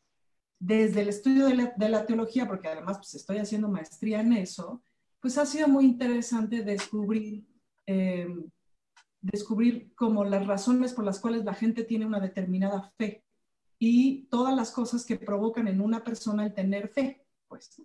Desde el estudio de la, teología, porque además pues, estoy haciendo maestría en eso, pues ha sido muy interesante descubrir, eh, descubrir como las razones por las cuales la gente tiene una determinada fe y todas las cosas que provocan en una persona el tener fe. Pues.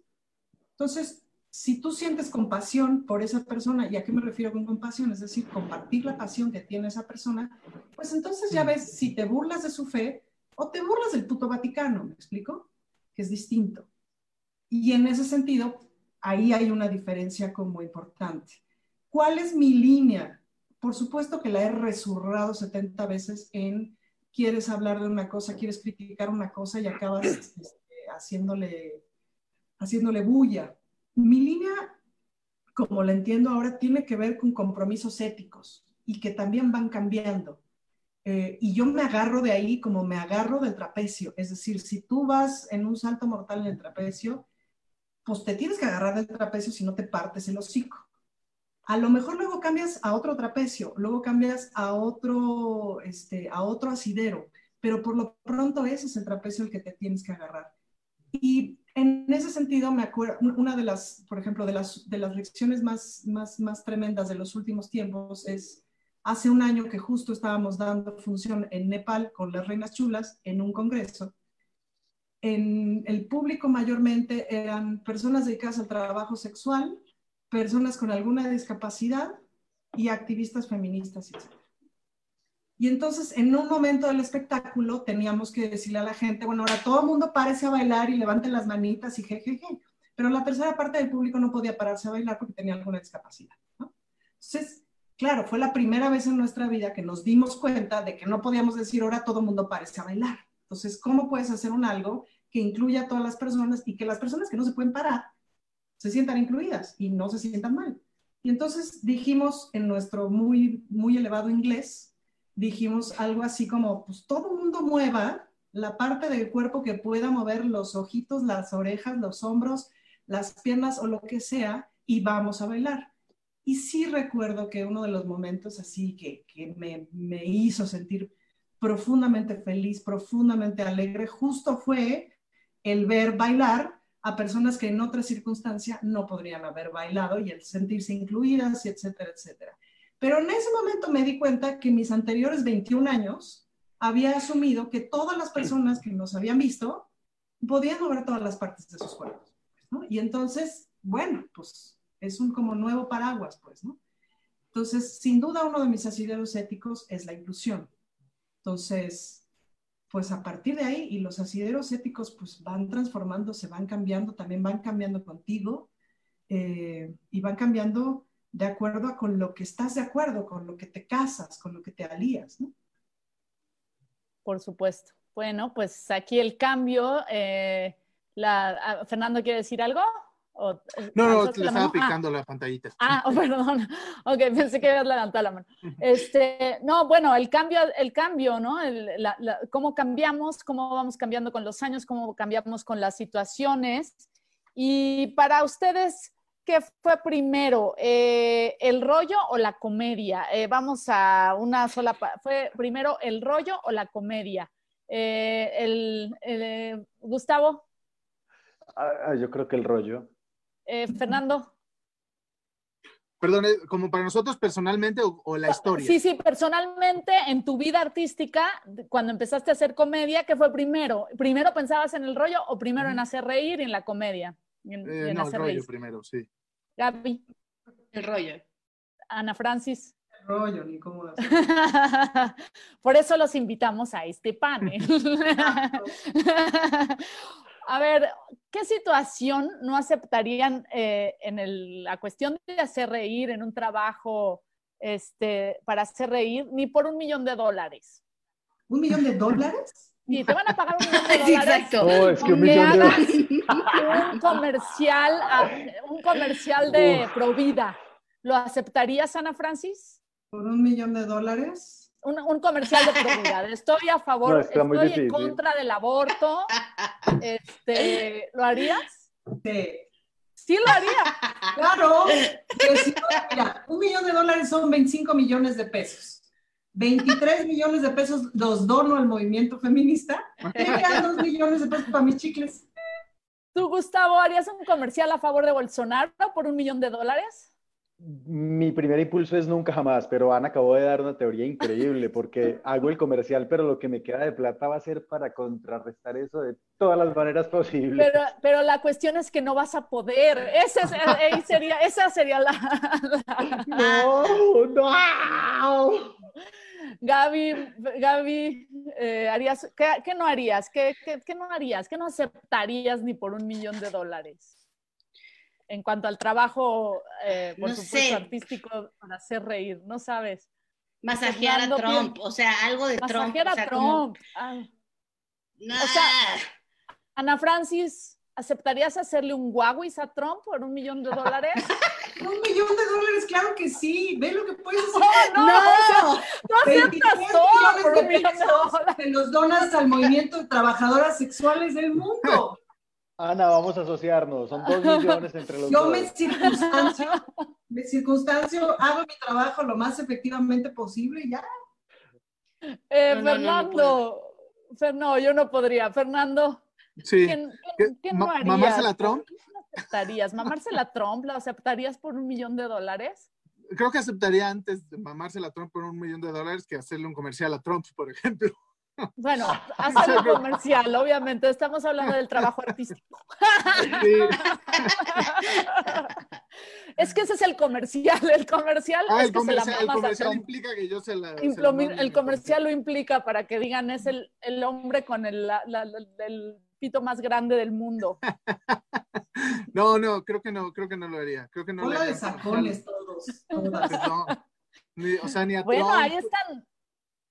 Entonces, si tú sientes compasión por esa persona, ¿y a qué me refiero con compasión? Es decir, compartir la pasión que tiene esa persona, pues entonces ya ves si te burlas de su fe o te burlas del puto Vaticano, ¿me explico? Que es distinto. Y en ese sentido, ahí hay una diferencia como importante. ¿Cuál es mi línea? Por supuesto que la he resurrado 70 veces en quieres hablar de una cosa, quieres criticar una cosa y acabas este, haciéndole, haciéndole bulla mi línea, como la entiendo ahora, tiene que ver con compromisos éticos y que también van cambiando. Eh, y yo me agarro de ahí como me agarro del trapecio. Es decir, si tú vas en un salto mortal en el trapecio, pues te tienes que agarrar del trapecio si no te partes el hocico. a lo mejor luego cambias a otro trapecio, luego cambias a otro, este, a otro asidero, pero por lo pronto ese es el trapecio el que te tienes que agarrar. Y en ese sentido, me acuerdo, una de las, por ejemplo, de las, de las lecciones más, más, más tremendas de los últimos tiempos es hace un año que justo estábamos dando función en Nepal con las reinas chulas en un congreso. En el público mayormente eran personas dedicadas al trabajo sexual, personas con alguna discapacidad y activistas feministas, etc. Y entonces, en un momento del espectáculo, teníamos que decirle a la gente, bueno, ahora todo el mundo párese a bailar y levante las manitas y jejeje. Pero la tercera parte del público no podía pararse a bailar porque tenía alguna discapacidad. ¿no? Entonces, claro, fue la primera vez en nuestra vida que nos dimos cuenta de que no podíamos decir, ahora todo el mundo párese a bailar. Entonces, ¿cómo puedes hacer un algo que incluya a todas las personas y que las personas que no se pueden parar se sientan incluidas y no se sientan mal? Y entonces dijimos en nuestro muy, muy elevado inglés, dijimos algo así como, pues todo mundo mueva la parte del cuerpo que pueda mover los ojitos, las orejas, los hombros, las piernas o lo que sea y vamos a bailar. Y sí recuerdo que uno de los momentos así que, que me, me hizo sentir profundamente feliz, profundamente alegre, justo fue el ver bailar a personas que en otra circunstancia no podrían haber bailado y el sentirse incluidas, etcétera, etcétera. Pero en ese momento me di cuenta que mis anteriores 21 años había asumido que todas las personas que nos habían visto podían mover todas las partes de sus cuerpos. ¿no? Y entonces, bueno, pues es un como nuevo paraguas, pues, ¿no? Entonces, sin duda, uno de mis asideros éticos es la inclusión. Entonces, pues a partir de ahí, y los asideros éticos pues van transformándose, van cambiando, también van cambiando contigo eh, y van cambiando de acuerdo con lo que estás de acuerdo, con lo que te casas, con lo que te alías, ¿no? Por supuesto. Bueno, pues aquí el cambio. Eh, la, ah, ¿Fernando quiere decir algo? Eh, no, no, le estaba ah. picando la pantallita. Ah, oh, perdón. Ok, pensé que habías levantado la mano. Este, no, bueno, el cambio, el cambio, ¿no? cómo cambiamos, cómo vamos cambiando con los años, cómo cambiamos con las situaciones. Y para ustedes, ¿qué fue primero, eh, el rollo o la comedia? Eh, vamos a una sola, ¿fue primero el rollo o la comedia? Eh, el, Gustavo. Ah, ah, yo creo que el rollo. Fernando. Perdón, ¿como para nosotros personalmente o, la historia? Sí, sí, personalmente en tu vida artística, cuando empezaste a hacer comedia, ¿qué fue primero? ¿Primero pensabas en el rollo o primero en hacer reír y en la comedia? En, no, el rollo primero, sí. Gaby. El rollo. Ana Francis. El rollo, ni cómo Por eso los invitamos a este panel. a ver, ¿qué situación no aceptarían eh, en la cuestión de hacer reír en un trabajo este, para hacer reír ni por un millón de dólares? ¿Un millón de dólares? Y te van a pagar un millón de dólares. Exacto. Es que un millón de un comercial, un comercial de Provida. ¿Lo aceptarías, Ana Francis? ¿Por un millón de dólares? Un, comercial de Provida. Estoy a favor, estoy en contra del aborto. Este, ¿Lo harías? Sí. Sí lo haría. Claro. mira, un millón de dólares son 25 millones de pesos. 23 millones de pesos los dono al movimiento feminista. Me quedan 2 millones de pesos para mis chicles. ¿Tú, Gustavo, harías un comercial a favor de Bolsonaro por un millón de dólares? Mi primer impulso es nunca jamás, pero Ana acabó de dar una teoría increíble porque hago el comercial, pero lo que me queda de plata va a ser para contrarrestar eso de todas las maneras posibles. Pero, pero la cuestión es que no vas a poder. Esa sería, esa sería la... No, no. Gaby, Gaby, eh, ¿harías, qué, no harías? ¿Qué, no harías? ¿Qué no aceptarías ni por un millón de dólares? En cuanto al trabajo, eh, por supuesto, artístico para hacer reír, ¿no sabes? Masajear a Trump, o sea, algo de Trump. Masajear a Trump. Ah. O sea, Ana Francis, ¿aceptarías hacerle un Huawei a Trump por un millón de dólares? Un millón de dólares, claro que sí. Ve lo que puedes hacer. No, no, no, aceptas todo por un millón de dólares. Te los donas al movimiento de trabajadoras sexuales del mundo. Ana, vamos a asociarnos. Son dos millones entre los Yo dos. me circunstancio me circunstancio, hago mi trabajo lo más efectivamente posible y ya. Eh, Fernando, no, yo no podría. Fernando, sí. ¿quién, no harías? ¿Mamársela Trump? aceptarías? ¿Mamársela Trump? ¿La aceptarías por un millón de dólares? Creo que aceptaría antes de mamársela Trump por un millón de dólares que hacerle un comercial a Trump, por ejemplo. Bueno, hacer un comercial, obviamente. Estamos hablando del trabajo artístico. es que ese es el comercial. El comercial ah, es el comercial, el comercial implica que yo se la. el comercial lo implica para que digan es el, el hombre con el, el pito más grande del mundo. no, no, creo que no, creo que no lo haría. Creo que no Hola de sacones todos. No, o sea, ni a Bueno, ahí están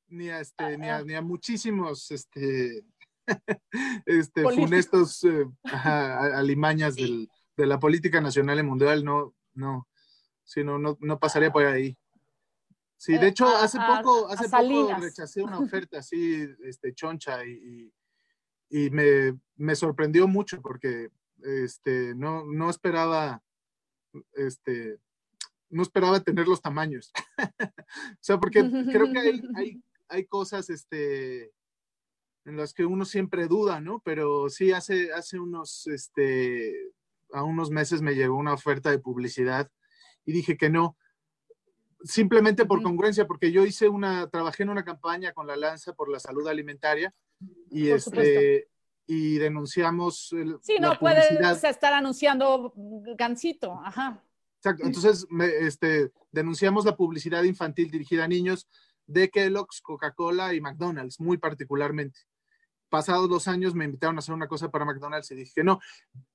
ni a, este, ni a, ni a muchísimos este, este, funestos eh, alimañas del, de la política nacional y mundial, no, no, sí, no, no, pasaría por ahí. Sí, de eh, hecho, hace poco, hace poco rechacé una oferta así, este, choncha, y, y, me, me, sorprendió mucho porque este, no, no esperaba, este, no esperaba tener los tamaños. o sea, porque creo que hay, hay, hay cosas este, en las que uno siempre duda, ¿no? Pero sí, hace, hace unos, este, a unos meses me llegó una oferta de publicidad y dije que no, simplemente por congruencia, porque yo hice una, trabajé en una campaña con la Lanza por la salud alimentaria y este y denunciamos el, sí no puedes estar anunciando gansito ajá exacto entonces este denunciamos la publicidad infantil dirigida a niños de Kellogg's, Coca-Cola y McDonald's, muy particularmente. Pasados dos años me invitaron a hacer una cosa para McDonald's y dije que no.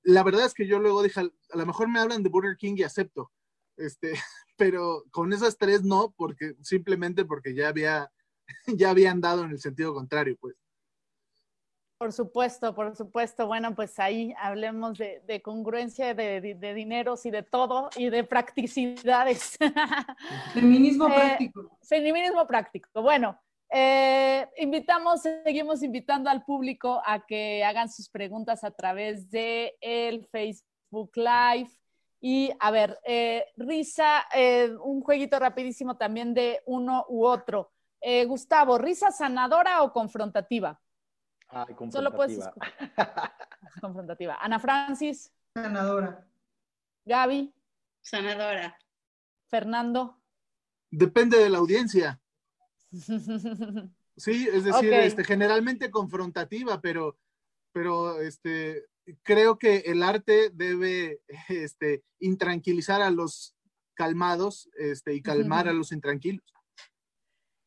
La verdad es que yo luego dije, a lo mejor me hablan de Burger King y acepto, este, pero con esas tres no, porque simplemente porque ya había, ya habían dado en el sentido contrario, pues. Por supuesto, por supuesto. Bueno, pues ahí hablemos de, congruencia de, dineros y de todo y de practicidades. Feminismo eh, práctico. Feminismo práctico. Bueno, eh, invitamos, seguimos invitando al público a que hagan sus preguntas a través de el Facebook Live. Y a ver, eh, Risa, un jueguito rapidísimo también de uno u otro. Gustavo, ¿risa sanadora o confrontativa? Solo puedes confrontativa. Ana Francis. Sanadora. Gaby. Sanadora. Fernando. Depende de la audiencia. Sí, es decir, este, generalmente confrontativa, pero, pero este, creo que el arte debe este, intranquilizar a los calmados este, y calmar a los intranquilos.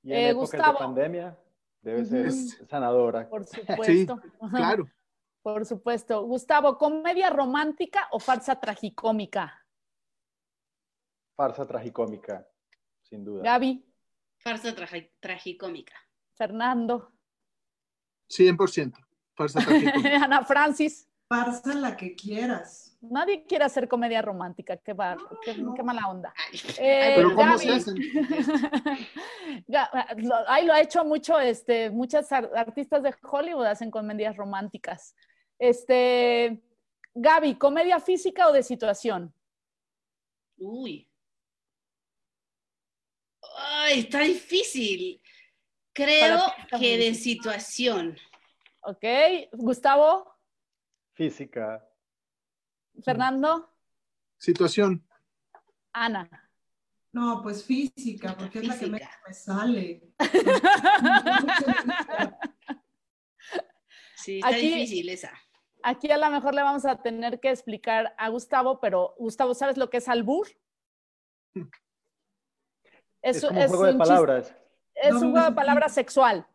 Y en eh, de pandemia, Debe ser sanadora. Por supuesto. claro. Por supuesto. Gustavo, ¿comedia romántica o farsa tragicómica? Farsa tragicómica, sin duda. Gaby. Farsa tragicómica. Fernando. 100%. Farsa tragicómica. Ana Francis. Farsa la que quieras. Nadie quiere hacer comedia romántica, qué, qué, mala onda. Eh, Pero ¿cómo se hacen? ahí lo ha hecho mucho, este, muchas artistas de Hollywood hacen comedias románticas. Este, Gaby, ¿comedia física o de situación? Uy. Ay, está difícil. Creo que de situación. Ok, Gustavo. Física. Fernando. Situación. Ana. No, pues física, porque es la que me, sale. sí, está difícil esa. Aquí a lo mejor le vamos a tener que explicar a Gustavo, pero Gustavo, ¿sabes lo que es albur? Es, un juego de palabras. Es un juego de palabras sexual.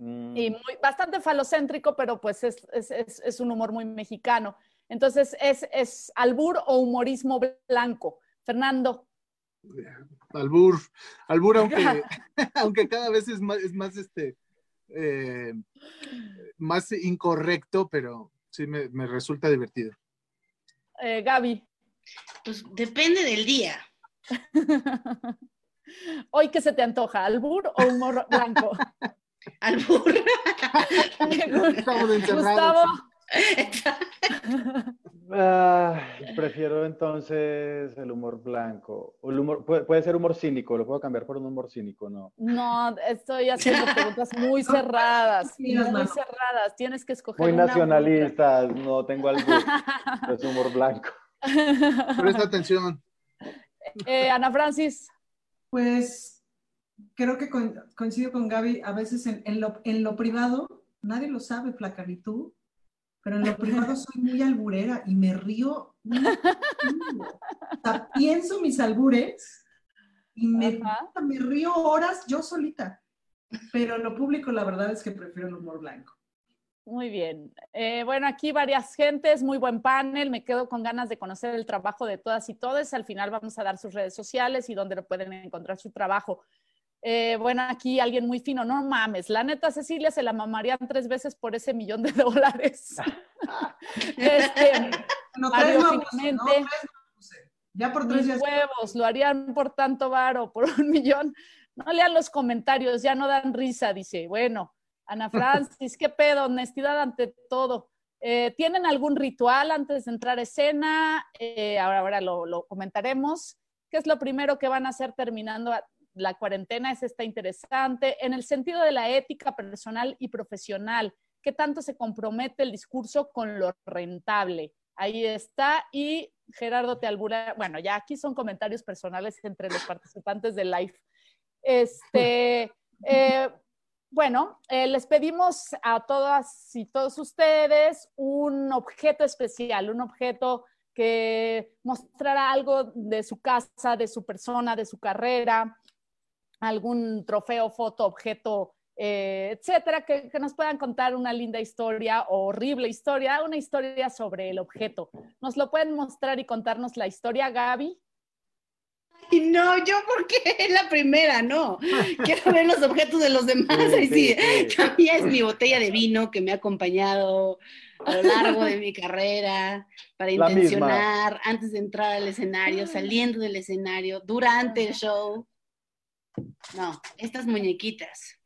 Mm. Y muy, bastante falocéntrico, pero pues es, es un humor muy mexicano. Entonces, ¿es, es albur o humorismo blanco? Fernando. Albur, albur, aunque, aunque cada vez es más, es más, este, eh, más incorrecto, pero sí me, me resulta divertido. Eh, Gaby. Pues depende del día. Hoy, ¿qué se te antoja? ¿Albur o humor blanco? Albur. Estamos encerrados. Gustavo. Ah, prefiero entonces el humor blanco. El humor, puede, ser humor cínico, lo puedo cambiar por un humor cínico, ¿no? No, estoy haciendo preguntas muy cerradas, muy cerradas. Tienes que escoger. Muy nacionalistas, no tengo algo. es humor blanco. Presta atención. Eh, Ana Francis. Pues creo que coincido con Gaby, a veces en, lo, en lo privado, nadie lo sabe, Flaca, ni tú pero en lo privado soy muy alburera y me río. o sea, pienso mis albures y me, me río horas yo solita. Pero en lo público la verdad es que prefiero el humor blanco. Muy bien. Eh, bueno, aquí varias gentes, muy buen panel. Me quedo con ganas de conocer el trabajo de todas y todos. Al final vamos a dar sus redes sociales y dónde lo pueden encontrar su trabajo. Eh, bueno, aquí alguien muy fino, no mames, la neta Cecilia se la mamarían tres veces por ese millón de dólares. este, Mario, finalmente, ya por tres huevos, lo harían por tanto varo, por un millón. No lean los comentarios, ya no dan risa, dice. Bueno, Ana Francis, qué pedo, honestidad ante todo. Eh, ¿Tienen algún ritual antes de entrar a escena? Eh, ahora, ahora lo, lo comentaremos. ¿Qué es lo primero que van a hacer terminando la cuarentena es esta interesante, en el sentido de la ética personal y profesional, qué tanto se compromete el discurso con lo rentable. Ahí está. Y Gerardo te albura, bueno, ya aquí son comentarios personales entre los participantes del live. Este, eh, bueno, eh, les pedimos a todas y todos ustedes un objeto especial, un objeto que mostrara algo de su casa, de su persona, de su carrera, algún trofeo, foto, objeto, eh, etcétera, que, nos puedan contar una linda historia o horrible historia, una historia sobre el objeto. ¿Nos lo pueden mostrar y contarnos la historia, Gaby? no, yo porque es la primera, no. Quiero ver los objetos de los demás. Sí, sí, es mi botella de vino que me ha acompañado a lo largo de mi carrera para intencionar antes de entrar al escenario, saliendo del escenario, durante el show. No, estas muñequitas.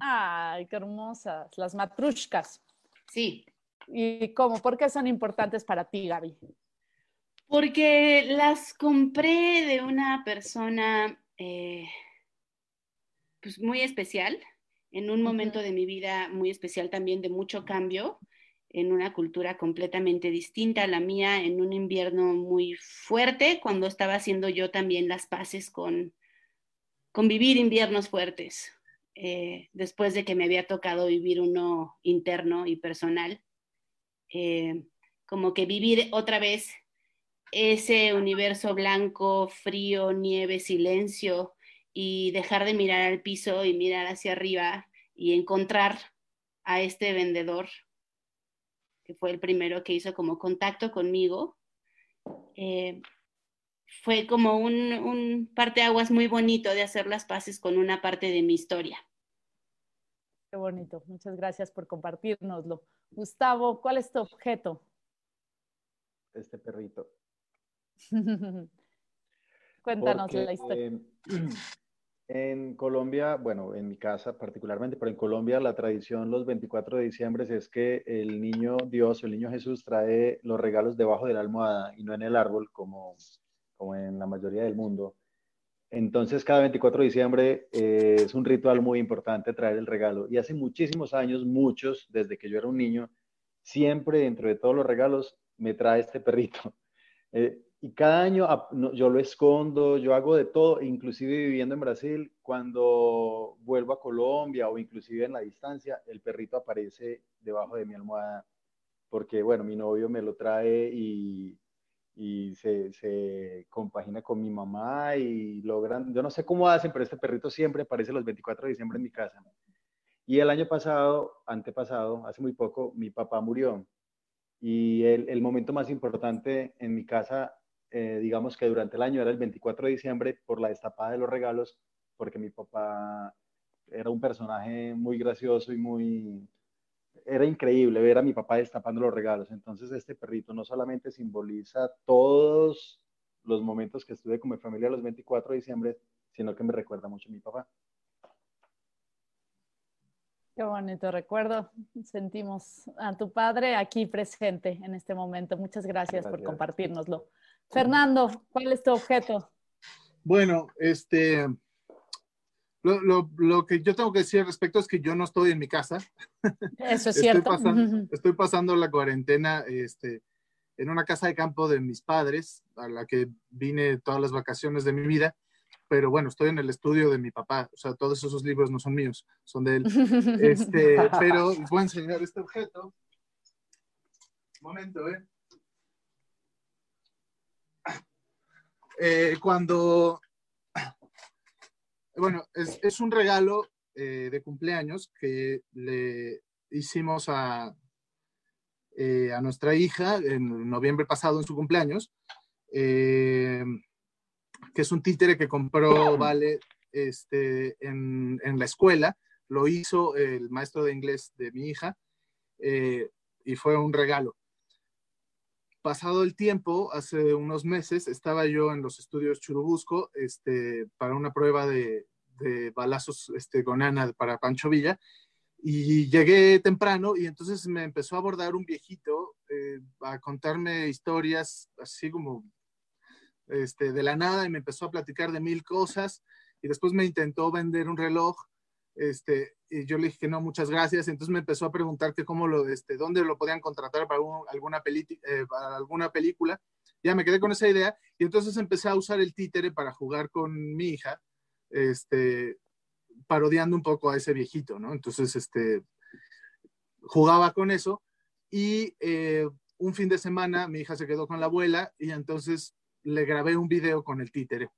Ay, qué hermosas, las matrushkas. Sí. ¿Y cómo? ¿Por qué son importantes para ti, Gaby? Porque las compré de una persona eh, pues muy especial, en un momento de mi vida muy especial también de mucho cambio, en una cultura completamente distinta a la mía, en un invierno muy fuerte, cuando estaba haciendo yo también las paces con, convivir inviernos fuertes, eh, después de que me había tocado vivir uno interno y personal, eh, como que vivir otra vez ese universo blanco, frío, nieve, silencio, y dejar de mirar al piso y mirar hacia arriba y encontrar a este vendedor, que fue el primero que hizo como contacto conmigo. Eh, fue como un, un parteaguas muy bonito de hacer las paces con una parte de mi historia. Qué bonito, muchas gracias por compartirnoslo. Gustavo, ¿cuál es tu objeto? Este perrito. Cuéntanos la historia. en Colombia, bueno, en mi casa particularmente, pero en Colombia la tradición los 24 de diciembre es que el niño Dios, el niño Jesús trae los regalos debajo de la almohada y no en el árbol como como en la mayoría del mundo. Entonces, cada 24 de diciembre eh, es un ritual muy importante traer el regalo. Y hace muchísimos años, muchos, desde que yo era un niño, siempre dentro de todos los regalos me trae este perrito. Eh, y cada año yo lo escondo, yo hago de todo, inclusive viviendo en Brasil, cuando vuelvo a Colombia o inclusive en la distancia, el perrito aparece debajo de mi almohada, porque bueno, mi novio me lo trae y y se, se, compagina con mi mamá y logran, yo no sé cómo hacen, pero este perrito siempre aparece los 24 de diciembre en mi casa. Y el año pasado, antepasado, hace muy poco, mi papá murió. Y el, momento más importante en mi casa, eh, digamos que durante el año era el 24 de diciembre por la destapada de los regalos, porque mi papá era un personaje muy gracioso y muy, era increíble ver a mi papá destapando los regalos. Entonces este perrito no solamente simboliza todos los momentos que estuve con mi familia los 24 de diciembre, sino que me recuerda mucho a mi papá. Qué bonito recuerdo. Sentimos a tu padre aquí presente en este momento. Muchas gracias, por compartirnoslo. Fernando, ¿cuál es tu objeto? Bueno, este, lo, que yo tengo que decir al respecto es que yo no estoy en mi casa. Eso es cierto. Estoy pasando, la cuarentena este, en una casa de campo de mis padres, a la que vine todas las vacaciones de mi vida. Pero bueno, estoy en el estudio de mi papá. O sea, todos esos libros no son míos, son de él. Este, pero les voy a enseñar este objeto. Un momento, ¿eh? eh cuando bueno, es, un regalo eh, de cumpleaños que le hicimos a, eh, a nuestra hija en noviembre pasado en su cumpleaños, eh, que es un títere que compró Vale este, en, la escuela. Lo hizo el maestro de inglés de mi hija y fue un regalo pasado el tiempo, hace unos meses, estaba yo en los estudios Churubusco este, para una prueba de, balazos este, con Ana para Pancho Villa. Y llegué temprano y entonces me empezó a abordar un viejito eh, a contarme historias así como este, de la nada y me empezó a platicar de mil cosas y después me intentó vender un reloj este, y yo le dije que no, muchas gracias. Entonces me empezó a preguntar que cómo lo, este, dónde lo podían contratar para, alguna, eh, para alguna película. Ya me quedé con esa idea y entonces empecé a usar el títere para jugar con mi hija este, parodiando un poco a ese viejito, ¿no? Entonces, este, jugaba con eso y eh, un fin de semana mi hija se quedó con la abuela y entonces le grabé un video con el títere.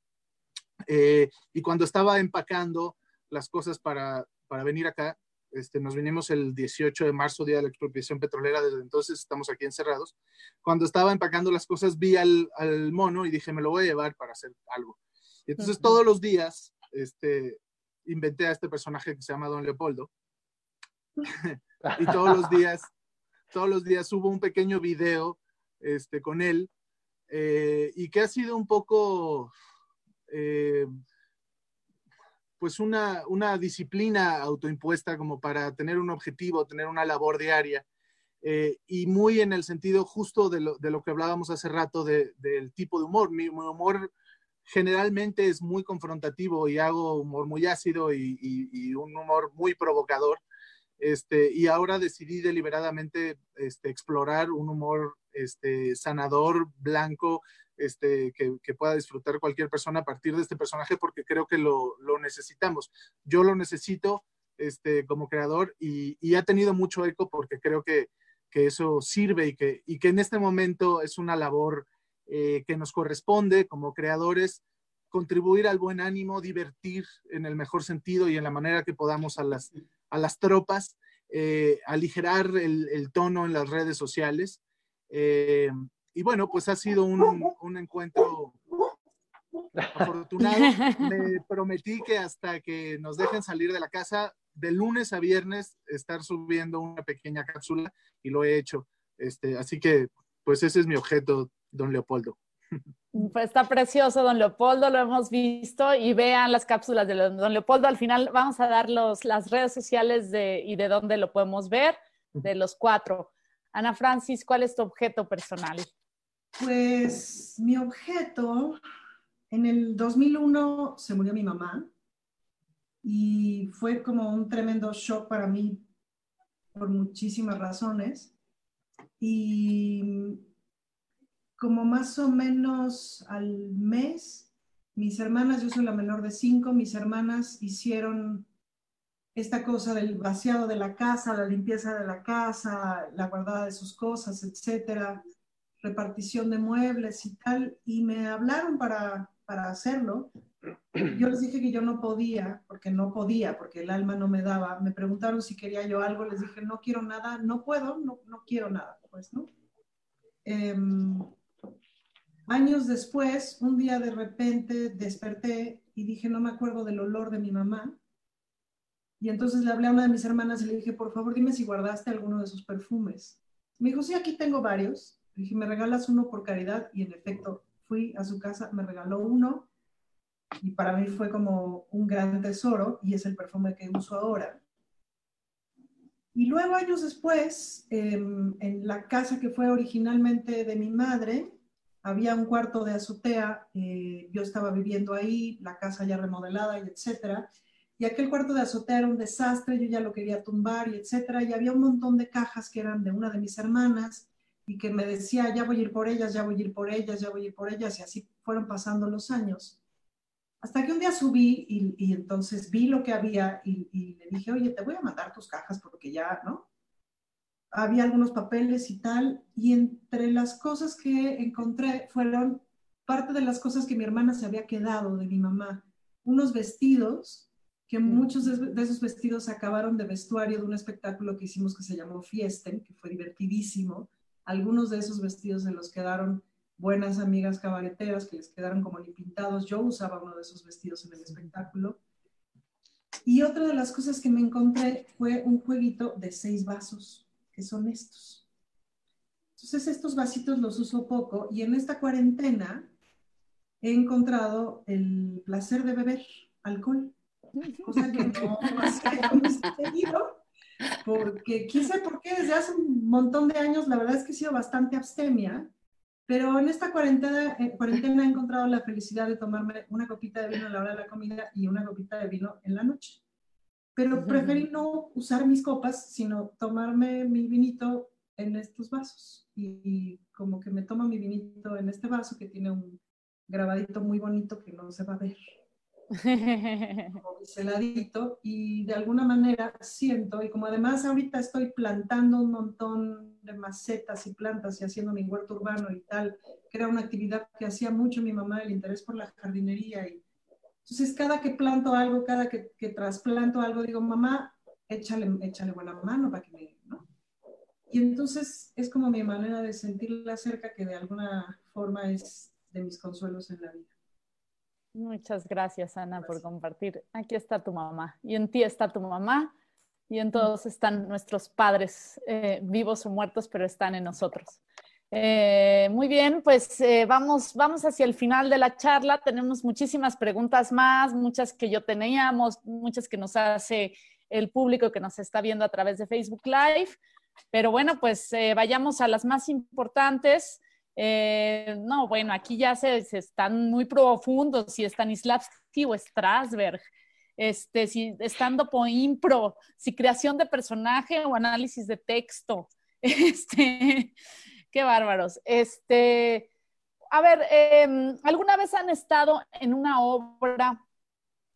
Eh, y cuando estaba empacando las cosas para, para venir acá, este, nos vinimos el 18 de marzo, día de la expropiación petrolera, desde entonces estamos aquí encerrados. Cuando estaba empacando las cosas, vi al, al mono y dije, me lo voy a llevar para hacer algo. Y entonces todos los días este, inventé a este personaje que se llama Don Leopoldo. y todos los días, todos los días subo un pequeño video este, con él eh, y que ha sido un poco, eh, pues una, una, disciplina autoimpuesta como para tener un objetivo, tener una labor diaria. Eh, y muy en el sentido justo de lo, de lo que hablábamos hace rato de, del tipo de humor. Mi, humor generalmente es muy confrontativo y hago humor muy ácido y, un humor muy provocador. Este, y ahora decidí deliberadamente este, explorar un humor este, sanador, blanco, este, que, pueda disfrutar cualquier persona a partir de este personaje porque creo que lo, necesitamos. Yo lo necesito este, como creador y, ha tenido mucho eco porque creo que, eso sirve y que, y que en este momento es una labor eh, que nos corresponde como creadores contribuir al buen ánimo, divertir en el mejor sentido y en la manera que podamos a las, a las tropas, eh, aligerar el, tono en las redes sociales. Eh, y bueno, pues ha sido un, un encuentro afortunado. Me prometí que hasta que nos dejen salir de la casa, de lunes a viernes, estar subiendo una pequeña cápsula y lo he hecho. Este, así que, pues ese es mi objeto don Leopoldo. Pues está precioso, don Leopoldo, lo hemos visto y vean las cápsulas de don Leopoldo. Al final vamos a dar los, las redes sociales de, y de dónde lo podemos ver, de los cuatro. Ana Francis, ¿cuál es tu objeto personal? Pues mi objeto, en el 2001 se murió mi mamá y fue como un tremendo shock para mí por muchísimas razones. Y como más o menos al mes, mis hermanas, yo soy la menor de cinco, mis hermanas hicieron esta cosa del vaciado de la casa, la limpieza de la casa, la guardada de sus cosas, etcétera, repartición de muebles y tal, y me hablaron para, para hacerlo. Yo les dije que yo no podía, porque no podía, porque el alma no me daba. Me preguntaron si quería yo algo, les dije, no quiero nada, no puedo, no, no quiero nada, pues, ¿no? Em, Años después, un día de repente desperté y dije, no me acuerdo del olor de mi mamá. Y entonces le hablé a una de mis hermanas y le dije, por favor, dime si guardaste alguno de sus perfumes. Me dijo, sí, aquí tengo varios. Dije, ¿me regalas uno por caridad? Y en efecto, fui a su casa, me regaló uno y para mí fue como un gran tesoro y es el perfume que uso ahora. Y luego, años después, em, en la casa que fue originalmente de mi madre, había un cuarto de azotea, eh, yo estaba viviendo ahí, la casa ya remodelada y etcétera, y aquel cuarto de azotea era un desastre, yo ya lo quería tumbar y etcétera, y había un montón de cajas que eran de una de mis hermanas y que me decía, ya voy a ir por ellas, ya voy a ir por ellas, ya voy a ir por ellas, y así fueron pasando los años. Hasta que un día subí y, entonces vi lo que había y, y, le dije, oye, te voy a mandar tus cajas porque ya, ¿no? Había algunos papeles y tal, y entre las cosas que encontré fueron parte de las cosas que mi hermana se había quedado de mi mamá, unos vestidos, que muchos de esos vestidos acabaron de vestuario de un espectáculo que hicimos que se llamó Fiesten, que fue divertidísimo. Algunos de esos vestidos se los quedaron buenas amigas cabareteras que les quedaron como ni pintados. Yo usaba uno de esos vestidos en el espectáculo. Y otra de las cosas que me encontré fue un jueguito de seis vasos, que son estos. Entonces estos vasitos los uso poco y en esta cuarentena he encontrado el placer de beber alcohol, cosa que no seguido, porque quise porque desde hace un montón de años la verdad es que he sido bastante abstemia pero en esta cuarentena, eh, cuarentena he encontrado la felicidad de tomarme una copita de vino a la hora de la comida y una copita de vino en la noche. Pero preferí no usar mis copas, sino tomarme mi vinito en estos vasos. Y, como que me tomo mi vinito en este vaso que tiene un grabadito muy bonito que no se va a ver. celadito y de alguna manera siento, y como además ahorita estoy plantando un montón de macetas y plantas y haciendo mi huerto urbano y tal, que era una actividad que hacía mucho mi mamá, el interés por la jardinería. Y, entonces, cada que planto algo, cada que, que trasplanto algo, digo, mamá, échale, échale buena mano para que me... ¿no? Y entonces es como mi manera de sentirla cerca, que de alguna forma es de mis consuelos en la vida. Muchas gracias, Ana, por compartir. Aquí está tu mamá y en ti está tu mamá y en todos están nuestros padres eh, vivos o muertos, pero están en nosotros. Eh, muy bien, pues eh, vamos, vamos hacia el final de la charla. Tenemos muchísimas preguntas más, muchas que yo teníamos, muchas que nos hace el público que nos está viendo a través de Facebook Live. Pero bueno, pues vayamos a las más importantes. Eh, no, bueno, aquí ya se, están muy profundos, si Stanislavski o Strasberg, este, si estando por impro, si creación de personaje o análisis de texto. Este, qué bárbaros. Este, a ver, em, ¿alguna vez han estado en una obra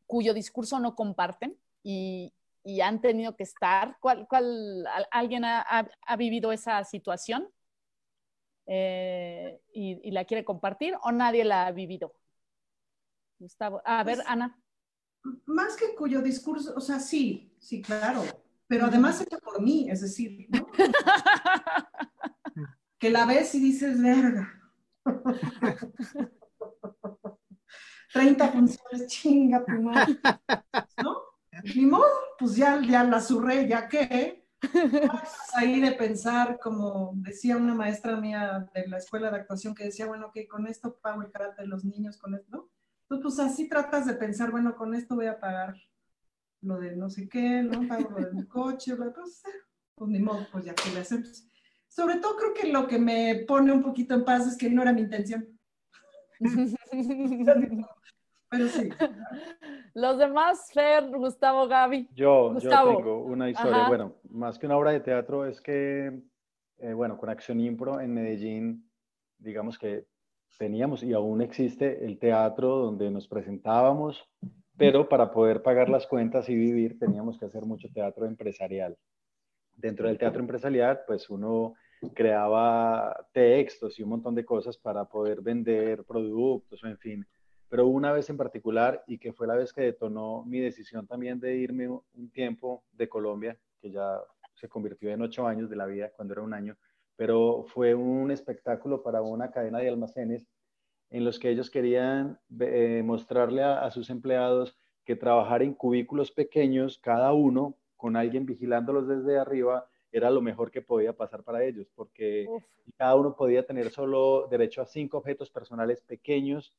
cuyo discurso no comparten y, han tenido que estar? ¿Cuál, cuál alguien ha vivido esa situación? Eh, y, la quiere compartir o nadie la ha vivido? Gustavo, a ver, pues, Ana. Más que cuyo discurso, o sea, sí, sí, claro, pero además hecha por mí, es decir, ¿no? que la ves y dices, verga. 30 funciones, chinga tu madre. ¿No? Ni modo, pues ya, ya la surré, ya que ahí de pensar, como decía una maestra mía de la escuela de actuación que decía, bueno, que con esto pago el carácter de los niños, con esto. Entonces, pues así tratas de pensar, bueno, con esto voy a pagar lo de no sé qué, ¿no? Pago lo del coche, pues, pues ni modo, pues ya que le hacemos. Sobre todo creo que lo que me pone un poquito en paz es que no era mi intención. Pero sí. Los demás, Fer, Gustavo, Gaby. Yo, yo tengo una historia, bueno, más que una obra de teatro, es que, eh, bueno, con Acción Impro en Medellín, digamos que teníamos y aún existe el teatro donde nos presentábamos, pero para poder pagar las cuentas y vivir teníamos que hacer mucho teatro empresarial. Dentro del teatro empresarial, pues uno creaba textos y un montón de cosas para poder vender productos o en fin pero una vez en particular y que fue la vez que detonó mi decisión también de irme un tiempo de Colombia, que ya se convirtió en ocho años de la vida cuando era un año, pero fue un espectáculo para una cadena de almacenes en los que ellos querían eh, mostrarle a, sus empleados que trabajar en cubículos pequeños, cada uno con alguien vigilándolos desde arriba, era lo mejor que podía pasar para ellos, porque cada uno podía tener solo derecho a cinco objetos personales pequeños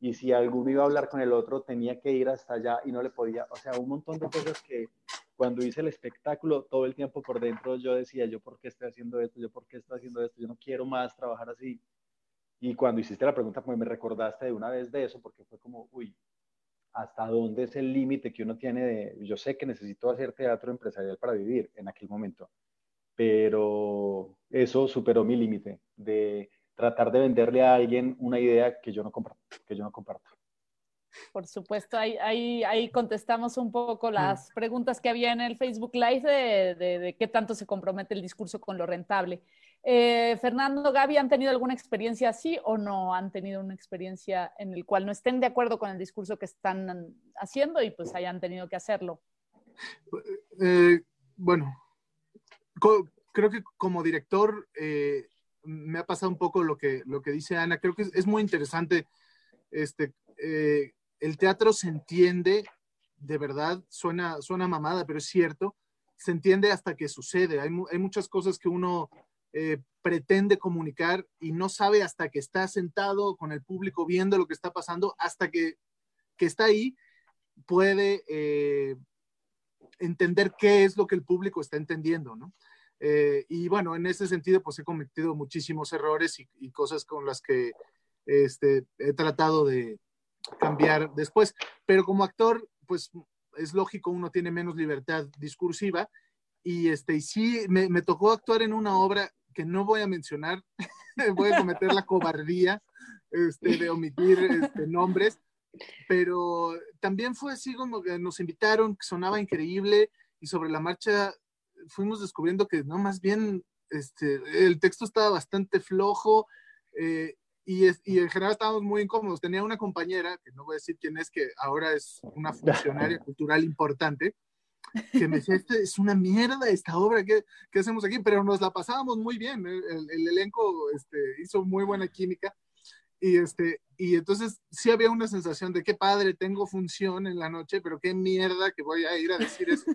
y si alguno iba a hablar con el otro tenía que ir hasta allá y no le podía, o sea, un montón de cosas que, cuando hice el espectáculo, todo el tiempo por dentro yo decía, yo por qué estoy haciendo esto, yo por qué estoy haciendo esto, yo no quiero más trabajar así. Y cuando hiciste la pregunta, pues me recordaste de una vez de eso, porque fue como, uy, ¿hasta dónde es el límite que uno tiene de, yo sé que necesito hacer teatro empresarial para vivir en aquel momento, pero eso superó mi límite de tratar de venderle a alguien una idea que yo no comparto, que yo no comparto. Por supuesto, ahí, ahí, ahí, contestamos un poco las preguntas que había en el Facebook Live de, de, qué tanto se compromete el discurso con lo rentable. Eh, Fernando, Gaby, ¿han tenido alguna experiencia así o no han tenido una experiencia en el cual no estén de acuerdo con el discurso que están haciendo y pues hayan tenido que hacerlo? Eh, bueno, creo que como director eh, me ha pasado un poco lo que, lo que dice Ana. Creo que es, muy interesante este, el teatro se entiende, de verdad, suena, suena mamada, pero es cierto, se entiende hasta que sucede. Hay, muchas cosas que uno eh, pretende comunicar y no sabe hasta que está sentado con el público viendo lo que está pasando, hasta que, está ahí, puede eh, entender qué es lo que el público está entendiendo, ¿no? Eh, y bueno, en ese sentido, pues he cometido muchísimos errores y, cosas con las que este, he tratado de, cambiar después. Pero como actor, pues es lógico, uno tiene menos libertad discursiva. Y, este, y sí, me, me tocó actuar en una obra que no voy a mencionar, voy a cometer la cobardía este, de omitir este, nombres, pero también fue así como que nos invitaron, que sonaba increíble y sobre la marcha fuimos descubriendo que no, más bien este, el texto estaba bastante flojo eh, y, y, en general estábamos muy incómodos. Tenía una compañera, que no voy a decir quién es, que ahora es una funcionaria cultural importante, que me decía, este es una mierda esta obra, ¿qué, ¿qué, hacemos aquí? Pero nos la pasábamos muy bien, el, el, elenco este, hizo muy buena química. Y, este, y entonces sí había una sensación de qué padre, tengo función en la noche, pero qué mierda que voy a ir a decir eso.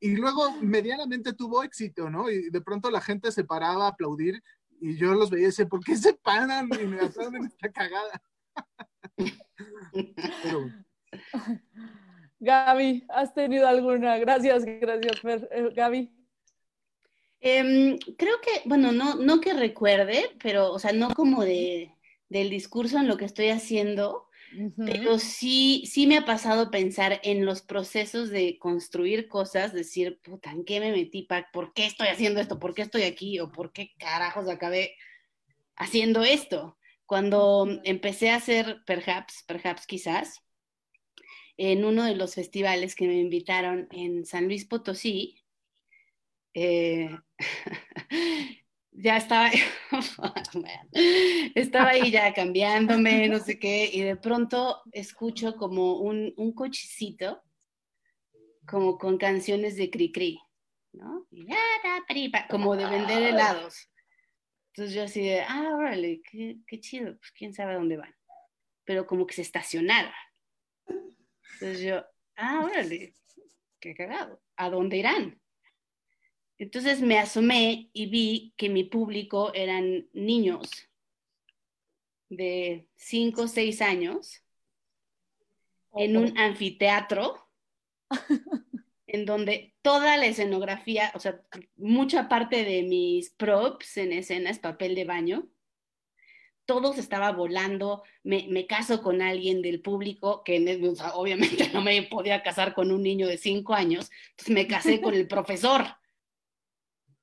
Y luego medianamente tuvo éxito, ¿no? Y de pronto la gente se paraba a aplaudir y yo los veía y decía, ¿por qué se paran y me atraen esta cagada? Gaby, ¿has tenido alguna? Gracias, gracias, eh, Gaby. Em, creo que, bueno, no, no que recuerde, pero, o sea, no como de, del discurso en lo que estoy haciendo, pero sí, sí me ha pasado pensar en los procesos de construir cosas, decir, puta, ¿en qué me metí? ¿Por qué estoy haciendo esto? ¿Por qué estoy aquí? ¿O por qué carajos acabé haciendo esto? Cuando empecé a hacer Perhaps, Perhaps quizás, en uno de los festivales que me invitaron en San Luis Potosí, eh, ya estaba, estaba ahí ya cambiándome, no sé qué, y de pronto escucho como un, un cochecito, como con canciones de Cricri, ¿no? como de vender helados. Entonces yo así de, ah, órale, qué, qué chido, pues quién sabe a dónde van. Pero como que se estacionaron. Entonces yo, ah, órale, qué cagado, ¿a dónde irán? Entonces me asomé y vi que mi público eran niños de 5 o 6 años en un anfiteatro en donde toda la escenografía, o sea, mucha parte de mis props en escena es papel de baño, todo se estaba volando, me, caso con alguien del público, que obviamente no me podía casar con un niño de 5 años, entonces me casé con el profesor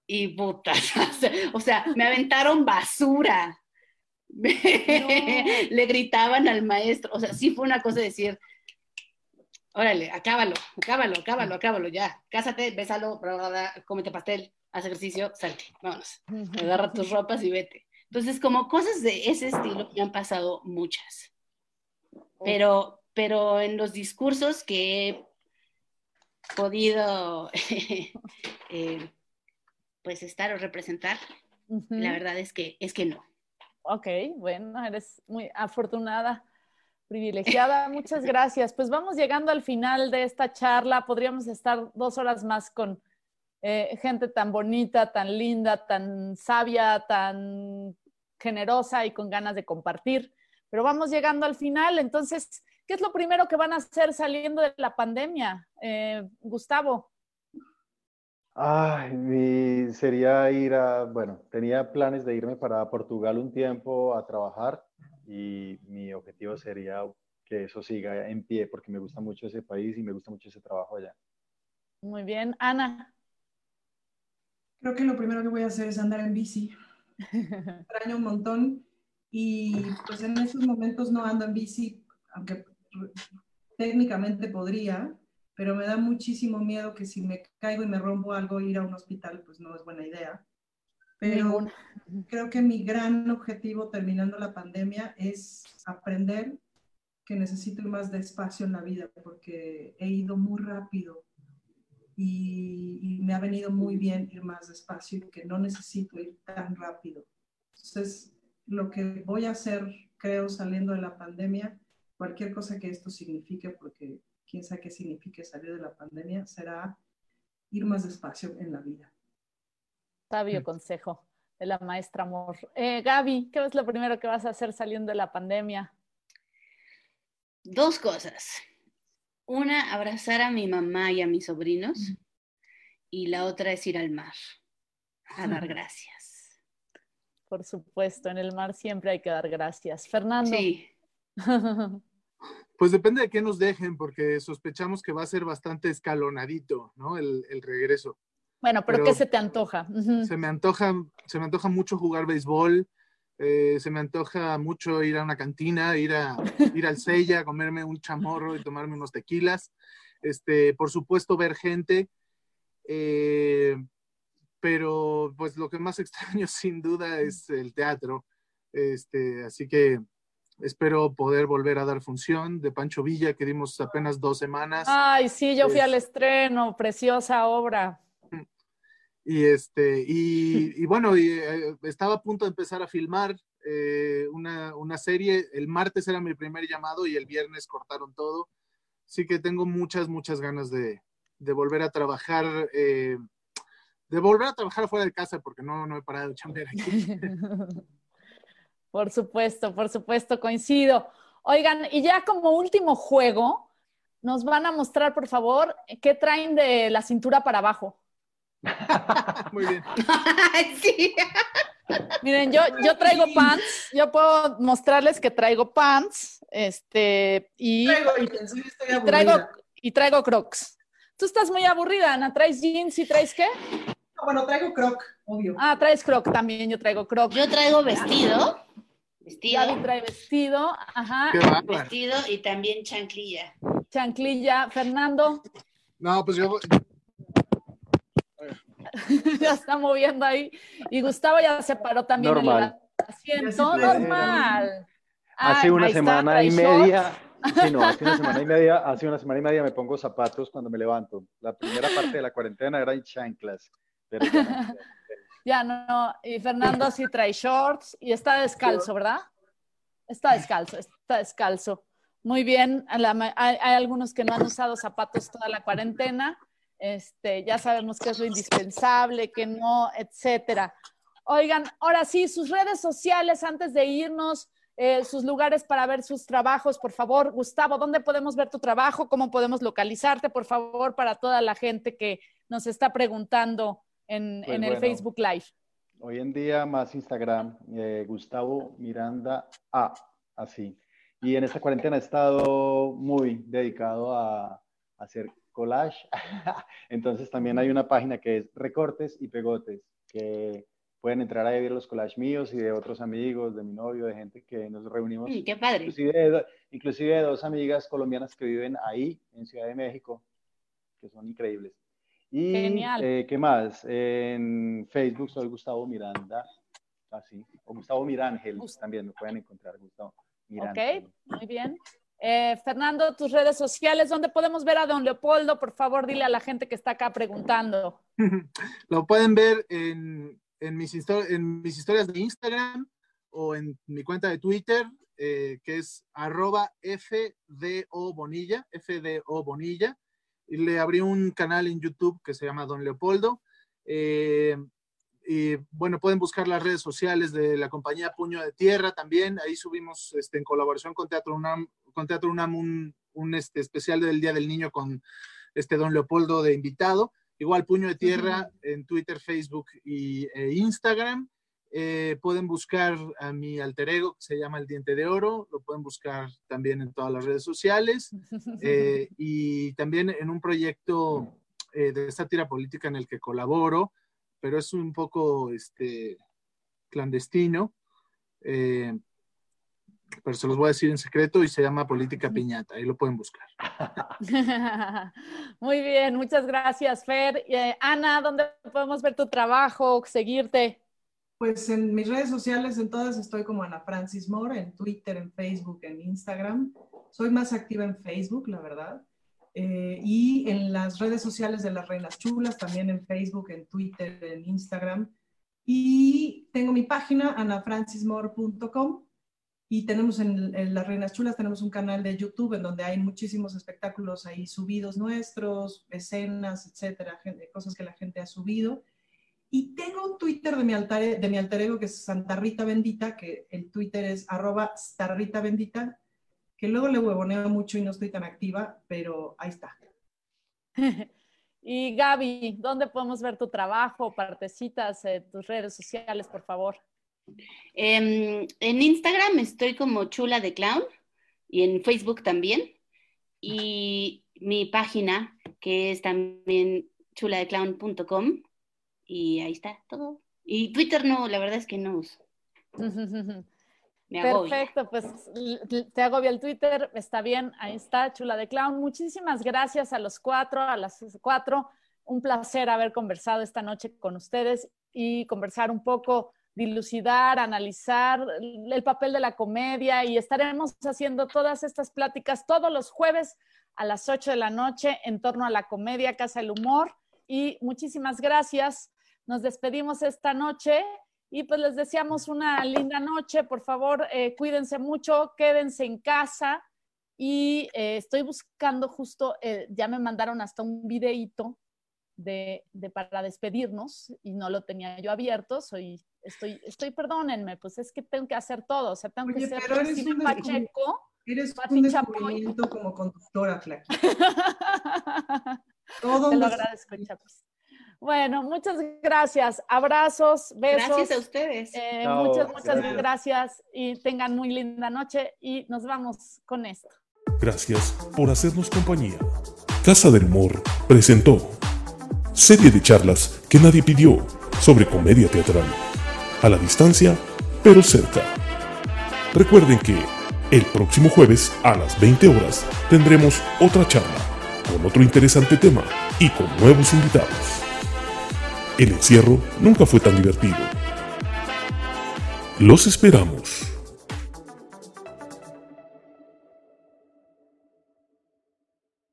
y putas, o sea, me aventaron basura. Le gritaban al maestro, o sea, sí fue una cosa de decir, órale, acábalo, acábalo, acábalo, acábalo, ya, cásate, bésalo, cómete pastel, haz ejercicio, salte, vámonos, agarra tus ropas y vete. Entonces, como cosas de ese estilo me han pasado muchas. Pero, pero en los discursos que he podido eh, pues estar o representar, la verdad es que, es que no. Ok, bueno, eres muy afortunada, privilegiada. Muchas gracias. Pues vamos llegando al final de esta charla. Podríamos estar dos horas más con eh, gente tan bonita, tan linda, tan sabia, tan generosa y con ganas de compartir. Pero vamos llegando al final. Entonces, ¿qué es lo primero que van a hacer saliendo de la pandemia? Eh, Gustavo. Ay, sería ir a, bueno, tenía planes de irme para Portugal un tiempo a trabajar y mi objetivo sería que eso siga en pie porque me gusta mucho ese país y me gusta mucho ese trabajo allá. Muy bien, Ana. Creo que lo primero que voy a hacer es andar en bici. Extraño un montón y pues en esos momentos no ando en bici, aunque técnicamente podría, pero me da muchísimo miedo que si me caigo y me rompo algo, ir a un hospital, pues no es buena idea. Pero creo que mi gran objetivo terminando la pandemia es aprender que necesito ir más despacio en la vida, porque he ido muy rápido y, me ha venido muy bien ir más despacio y que no necesito ir tan rápido. Entonces, lo que voy a hacer, creo, saliendo de la pandemia, cualquier cosa que esto signifique, porque quién sabe qué signifique salir de la pandemia, será ir más despacio en la vida. Sabio mm. consejo de la maestra Amor. Eh, Gaby, ¿qué es lo primero que vas a hacer saliendo de la pandemia? Dos cosas. Una, abrazar a mi mamá y a mis sobrinos. Mm. Y la otra es ir al mar, a dar gracias. Por supuesto, en el mar siempre hay que dar gracias. Fernando. Sí. Pues depende de qué nos dejen, porque sospechamos que va a ser bastante escalonadito, ¿no? El, regreso. Bueno, pero, ¿qué se te antoja? Se me antoja, se me antoja mucho jugar béisbol, eh, se me antoja mucho ir a una cantina, ir, a, ir al Sella, comerme un chamorro y tomarme unos tequilas. Este, por supuesto, ver gente. Eh, pero pues lo que más extraño sin duda es el teatro. Este, así que Espero poder volver a dar función de Pancho Villa, que dimos apenas dos semanas. Ay, sí, yo fui al estreno, preciosa obra. Y este, y, bueno, eh, estaba a punto de empezar a filmar eh, una, serie. El martes era mi primer llamado y el viernes cortaron todo. Así que tengo muchas, muchas ganas de, volver a trabajar, eh, de volver a trabajar fuera de casa, porque no, no he parado de chambear aquí. Por supuesto, por supuesto, coincido. Oigan, y ya como último juego, nos van a mostrar, por favor, qué traen de la cintura para abajo. Muy bien. sí. Miren, yo, yo traigo pants, yo puedo mostrarles que traigo pants, este, y, traigo, y, traigo, crocs. Tú estás muy aburrida, Ana, ¿traes jeans y traes qué? bueno, traigo croc, obvio. Ah, traes croc también, yo traigo croc. Yo traigo vestido. Vestido. Gaby trae vestido, ajá. Vestido y también chanclilla. Chanclilla. Fernando. No, pues yo. ya está moviendo ahí. Y Gustavo ya se paró también normal. el asiento. Normal. Hace una semana y media. Sí, no, hace una semana y media, hace una semana y media me pongo zapatos cuando me levanto. La primera parte de la cuarentena era en chanclas. Pero ya no, y Fernando sí trae shorts y está descalzo, ¿verdad? Está descalzo, está descalzo. Muy bien, hay, algunos que no han usado zapatos toda la cuarentena. Este, ya sabemos qué es lo indispensable, qué no, etcétera. Oigan, ahora sí, sus redes sociales antes de irnos, eh, sus lugares para ver sus trabajos, por favor. Gustavo, ¿dónde podemos ver tu trabajo? ¿Cómo podemos localizarte, por favor, para toda la gente que nos está preguntando en, pues el Facebook Live? Hoy en día más Instagram, eh, Gustavo Miranda A, así. Y en esta cuarentena he estado muy dedicado a, hacer collage. Entonces también hay una página que es Recortes y Pegotes, que pueden entrar ahí a ver los collages míos y de otros amigos, de mi novio, de gente que nos reunimos. Sí, qué padre. Inclusive inclusive de dos amigas colombianas que viven ahí, en Ciudad de México, que son increíbles. Y, Genial. Eh, ¿qué más? En Facebook soy Gustavo Miranda, así, o Gustavo Mirángel, también me pueden encontrar, Gustavo Miranda. Ok, muy bien. Eh, Fernando, tus redes sociales, ¿dónde podemos ver a don Leopoldo? Por favor, dile a la gente que está acá preguntando. Lo pueden ver en, en, mis, en mis historias de Instagram o en mi cuenta de Twitter, eh, que es arroba FDO Bonilla, FDO Bonilla le abrí un canal en YouTube que se llama Don Leopoldo. Eh, y bueno, pueden buscar las redes sociales de la compañía Puño de Tierra también. Ahí subimos este, en colaboración con Teatro UNAM, con Teatro UNAM un, un este, especial del Día del Niño con este Don Leopoldo de invitado. igual Puño de Tierra en Twitter, Facebook y, e Instagram. Eh, pueden buscar a mi alter ego que se llama El Diente de Oro, lo pueden buscar también en todas las redes sociales eh, y también en un proyecto eh, de sátira política en el que colaboro, pero es un poco este, clandestino, pero se los voy a decir en secreto y se llama Política Piñata, ahí lo pueden buscar. Muy bien, muchas gracias Fer. Ana, ¿dónde podemos ver tu trabajo, seguirte? Pues en mis redes sociales, en todas estoy como Ana Francis Moore, en Twitter, en Facebook, en Instagram. Soy más activa en Facebook, la verdad. Eh, y en las redes sociales de las Reinas Chulas, también en Facebook, en Twitter, en Instagram. Y tengo mi página, anafrancismore.com. Y tenemos en, Las Reinas Chulas, tenemos un canal de YouTube en donde hay muchísimos espectáculos ahí subidos nuestros, escenas, etcétera, cosas que la gente ha subido. Y tengo un Twitter de mi, altar, de mi alter ego que es Santa Rita Bendita, que el Twitter es arroba Starrita Bendita, que luego le huevoneo mucho y no estoy tan activa, pero ahí está. y Gaby, ¿dónde podemos ver tu trabajo, partecitas, eh, tus redes sociales, por favor? Em, en Instagram estoy como Chula de Clown y en Facebook también. Y mi página, que es también chuladeclown.com, y ahí está todo. Y Twitter no, la verdad es que no uso. Perfecto, pues te agobia el Twitter, está bien, ahí está, chula de clown. Muchísimas gracias a los cuatro, a las cuatro. Un placer haber conversado esta noche con ustedes y conversar un poco, dilucidar, analizar el papel de la comedia y estaremos haciendo todas estas pláticas todos los jueves a las ocho de la noche en torno a la comedia, Casa del Humor. Y muchísimas gracias nos despedimos esta noche y pues les deseamos una linda noche. Por favor, eh, cuídense mucho, quédense en casa. Y eh, estoy buscando justo, eh, ya me mandaron hasta un videíto de, para despedirnos y no lo tenía yo abierto. Soy, estoy, estoy, perdónenme, pues es que tengo que hacer todo. O sea, tengo que ser un Pacheco. Eres un descubrimiento como conductora, Flaqui. todo Te lo agradezco, Chapos. Bueno, muchas gracias. Abrazos, besos. Gracias a ustedes. Eh, muchas, muchas gracias. y tengan muy linda noche y nos vamos con esto. Gracias por hacernos compañía. Casa del Humor presentó serie de charlas que nadie pidió sobre comedia teatral. A la distancia, pero cerca. Recuerden que el próximo jueves a las 20 horas tendremos otra charla con otro interesante tema y con nuevos invitados. El encierro nunca fue tan divertido. Los esperamos.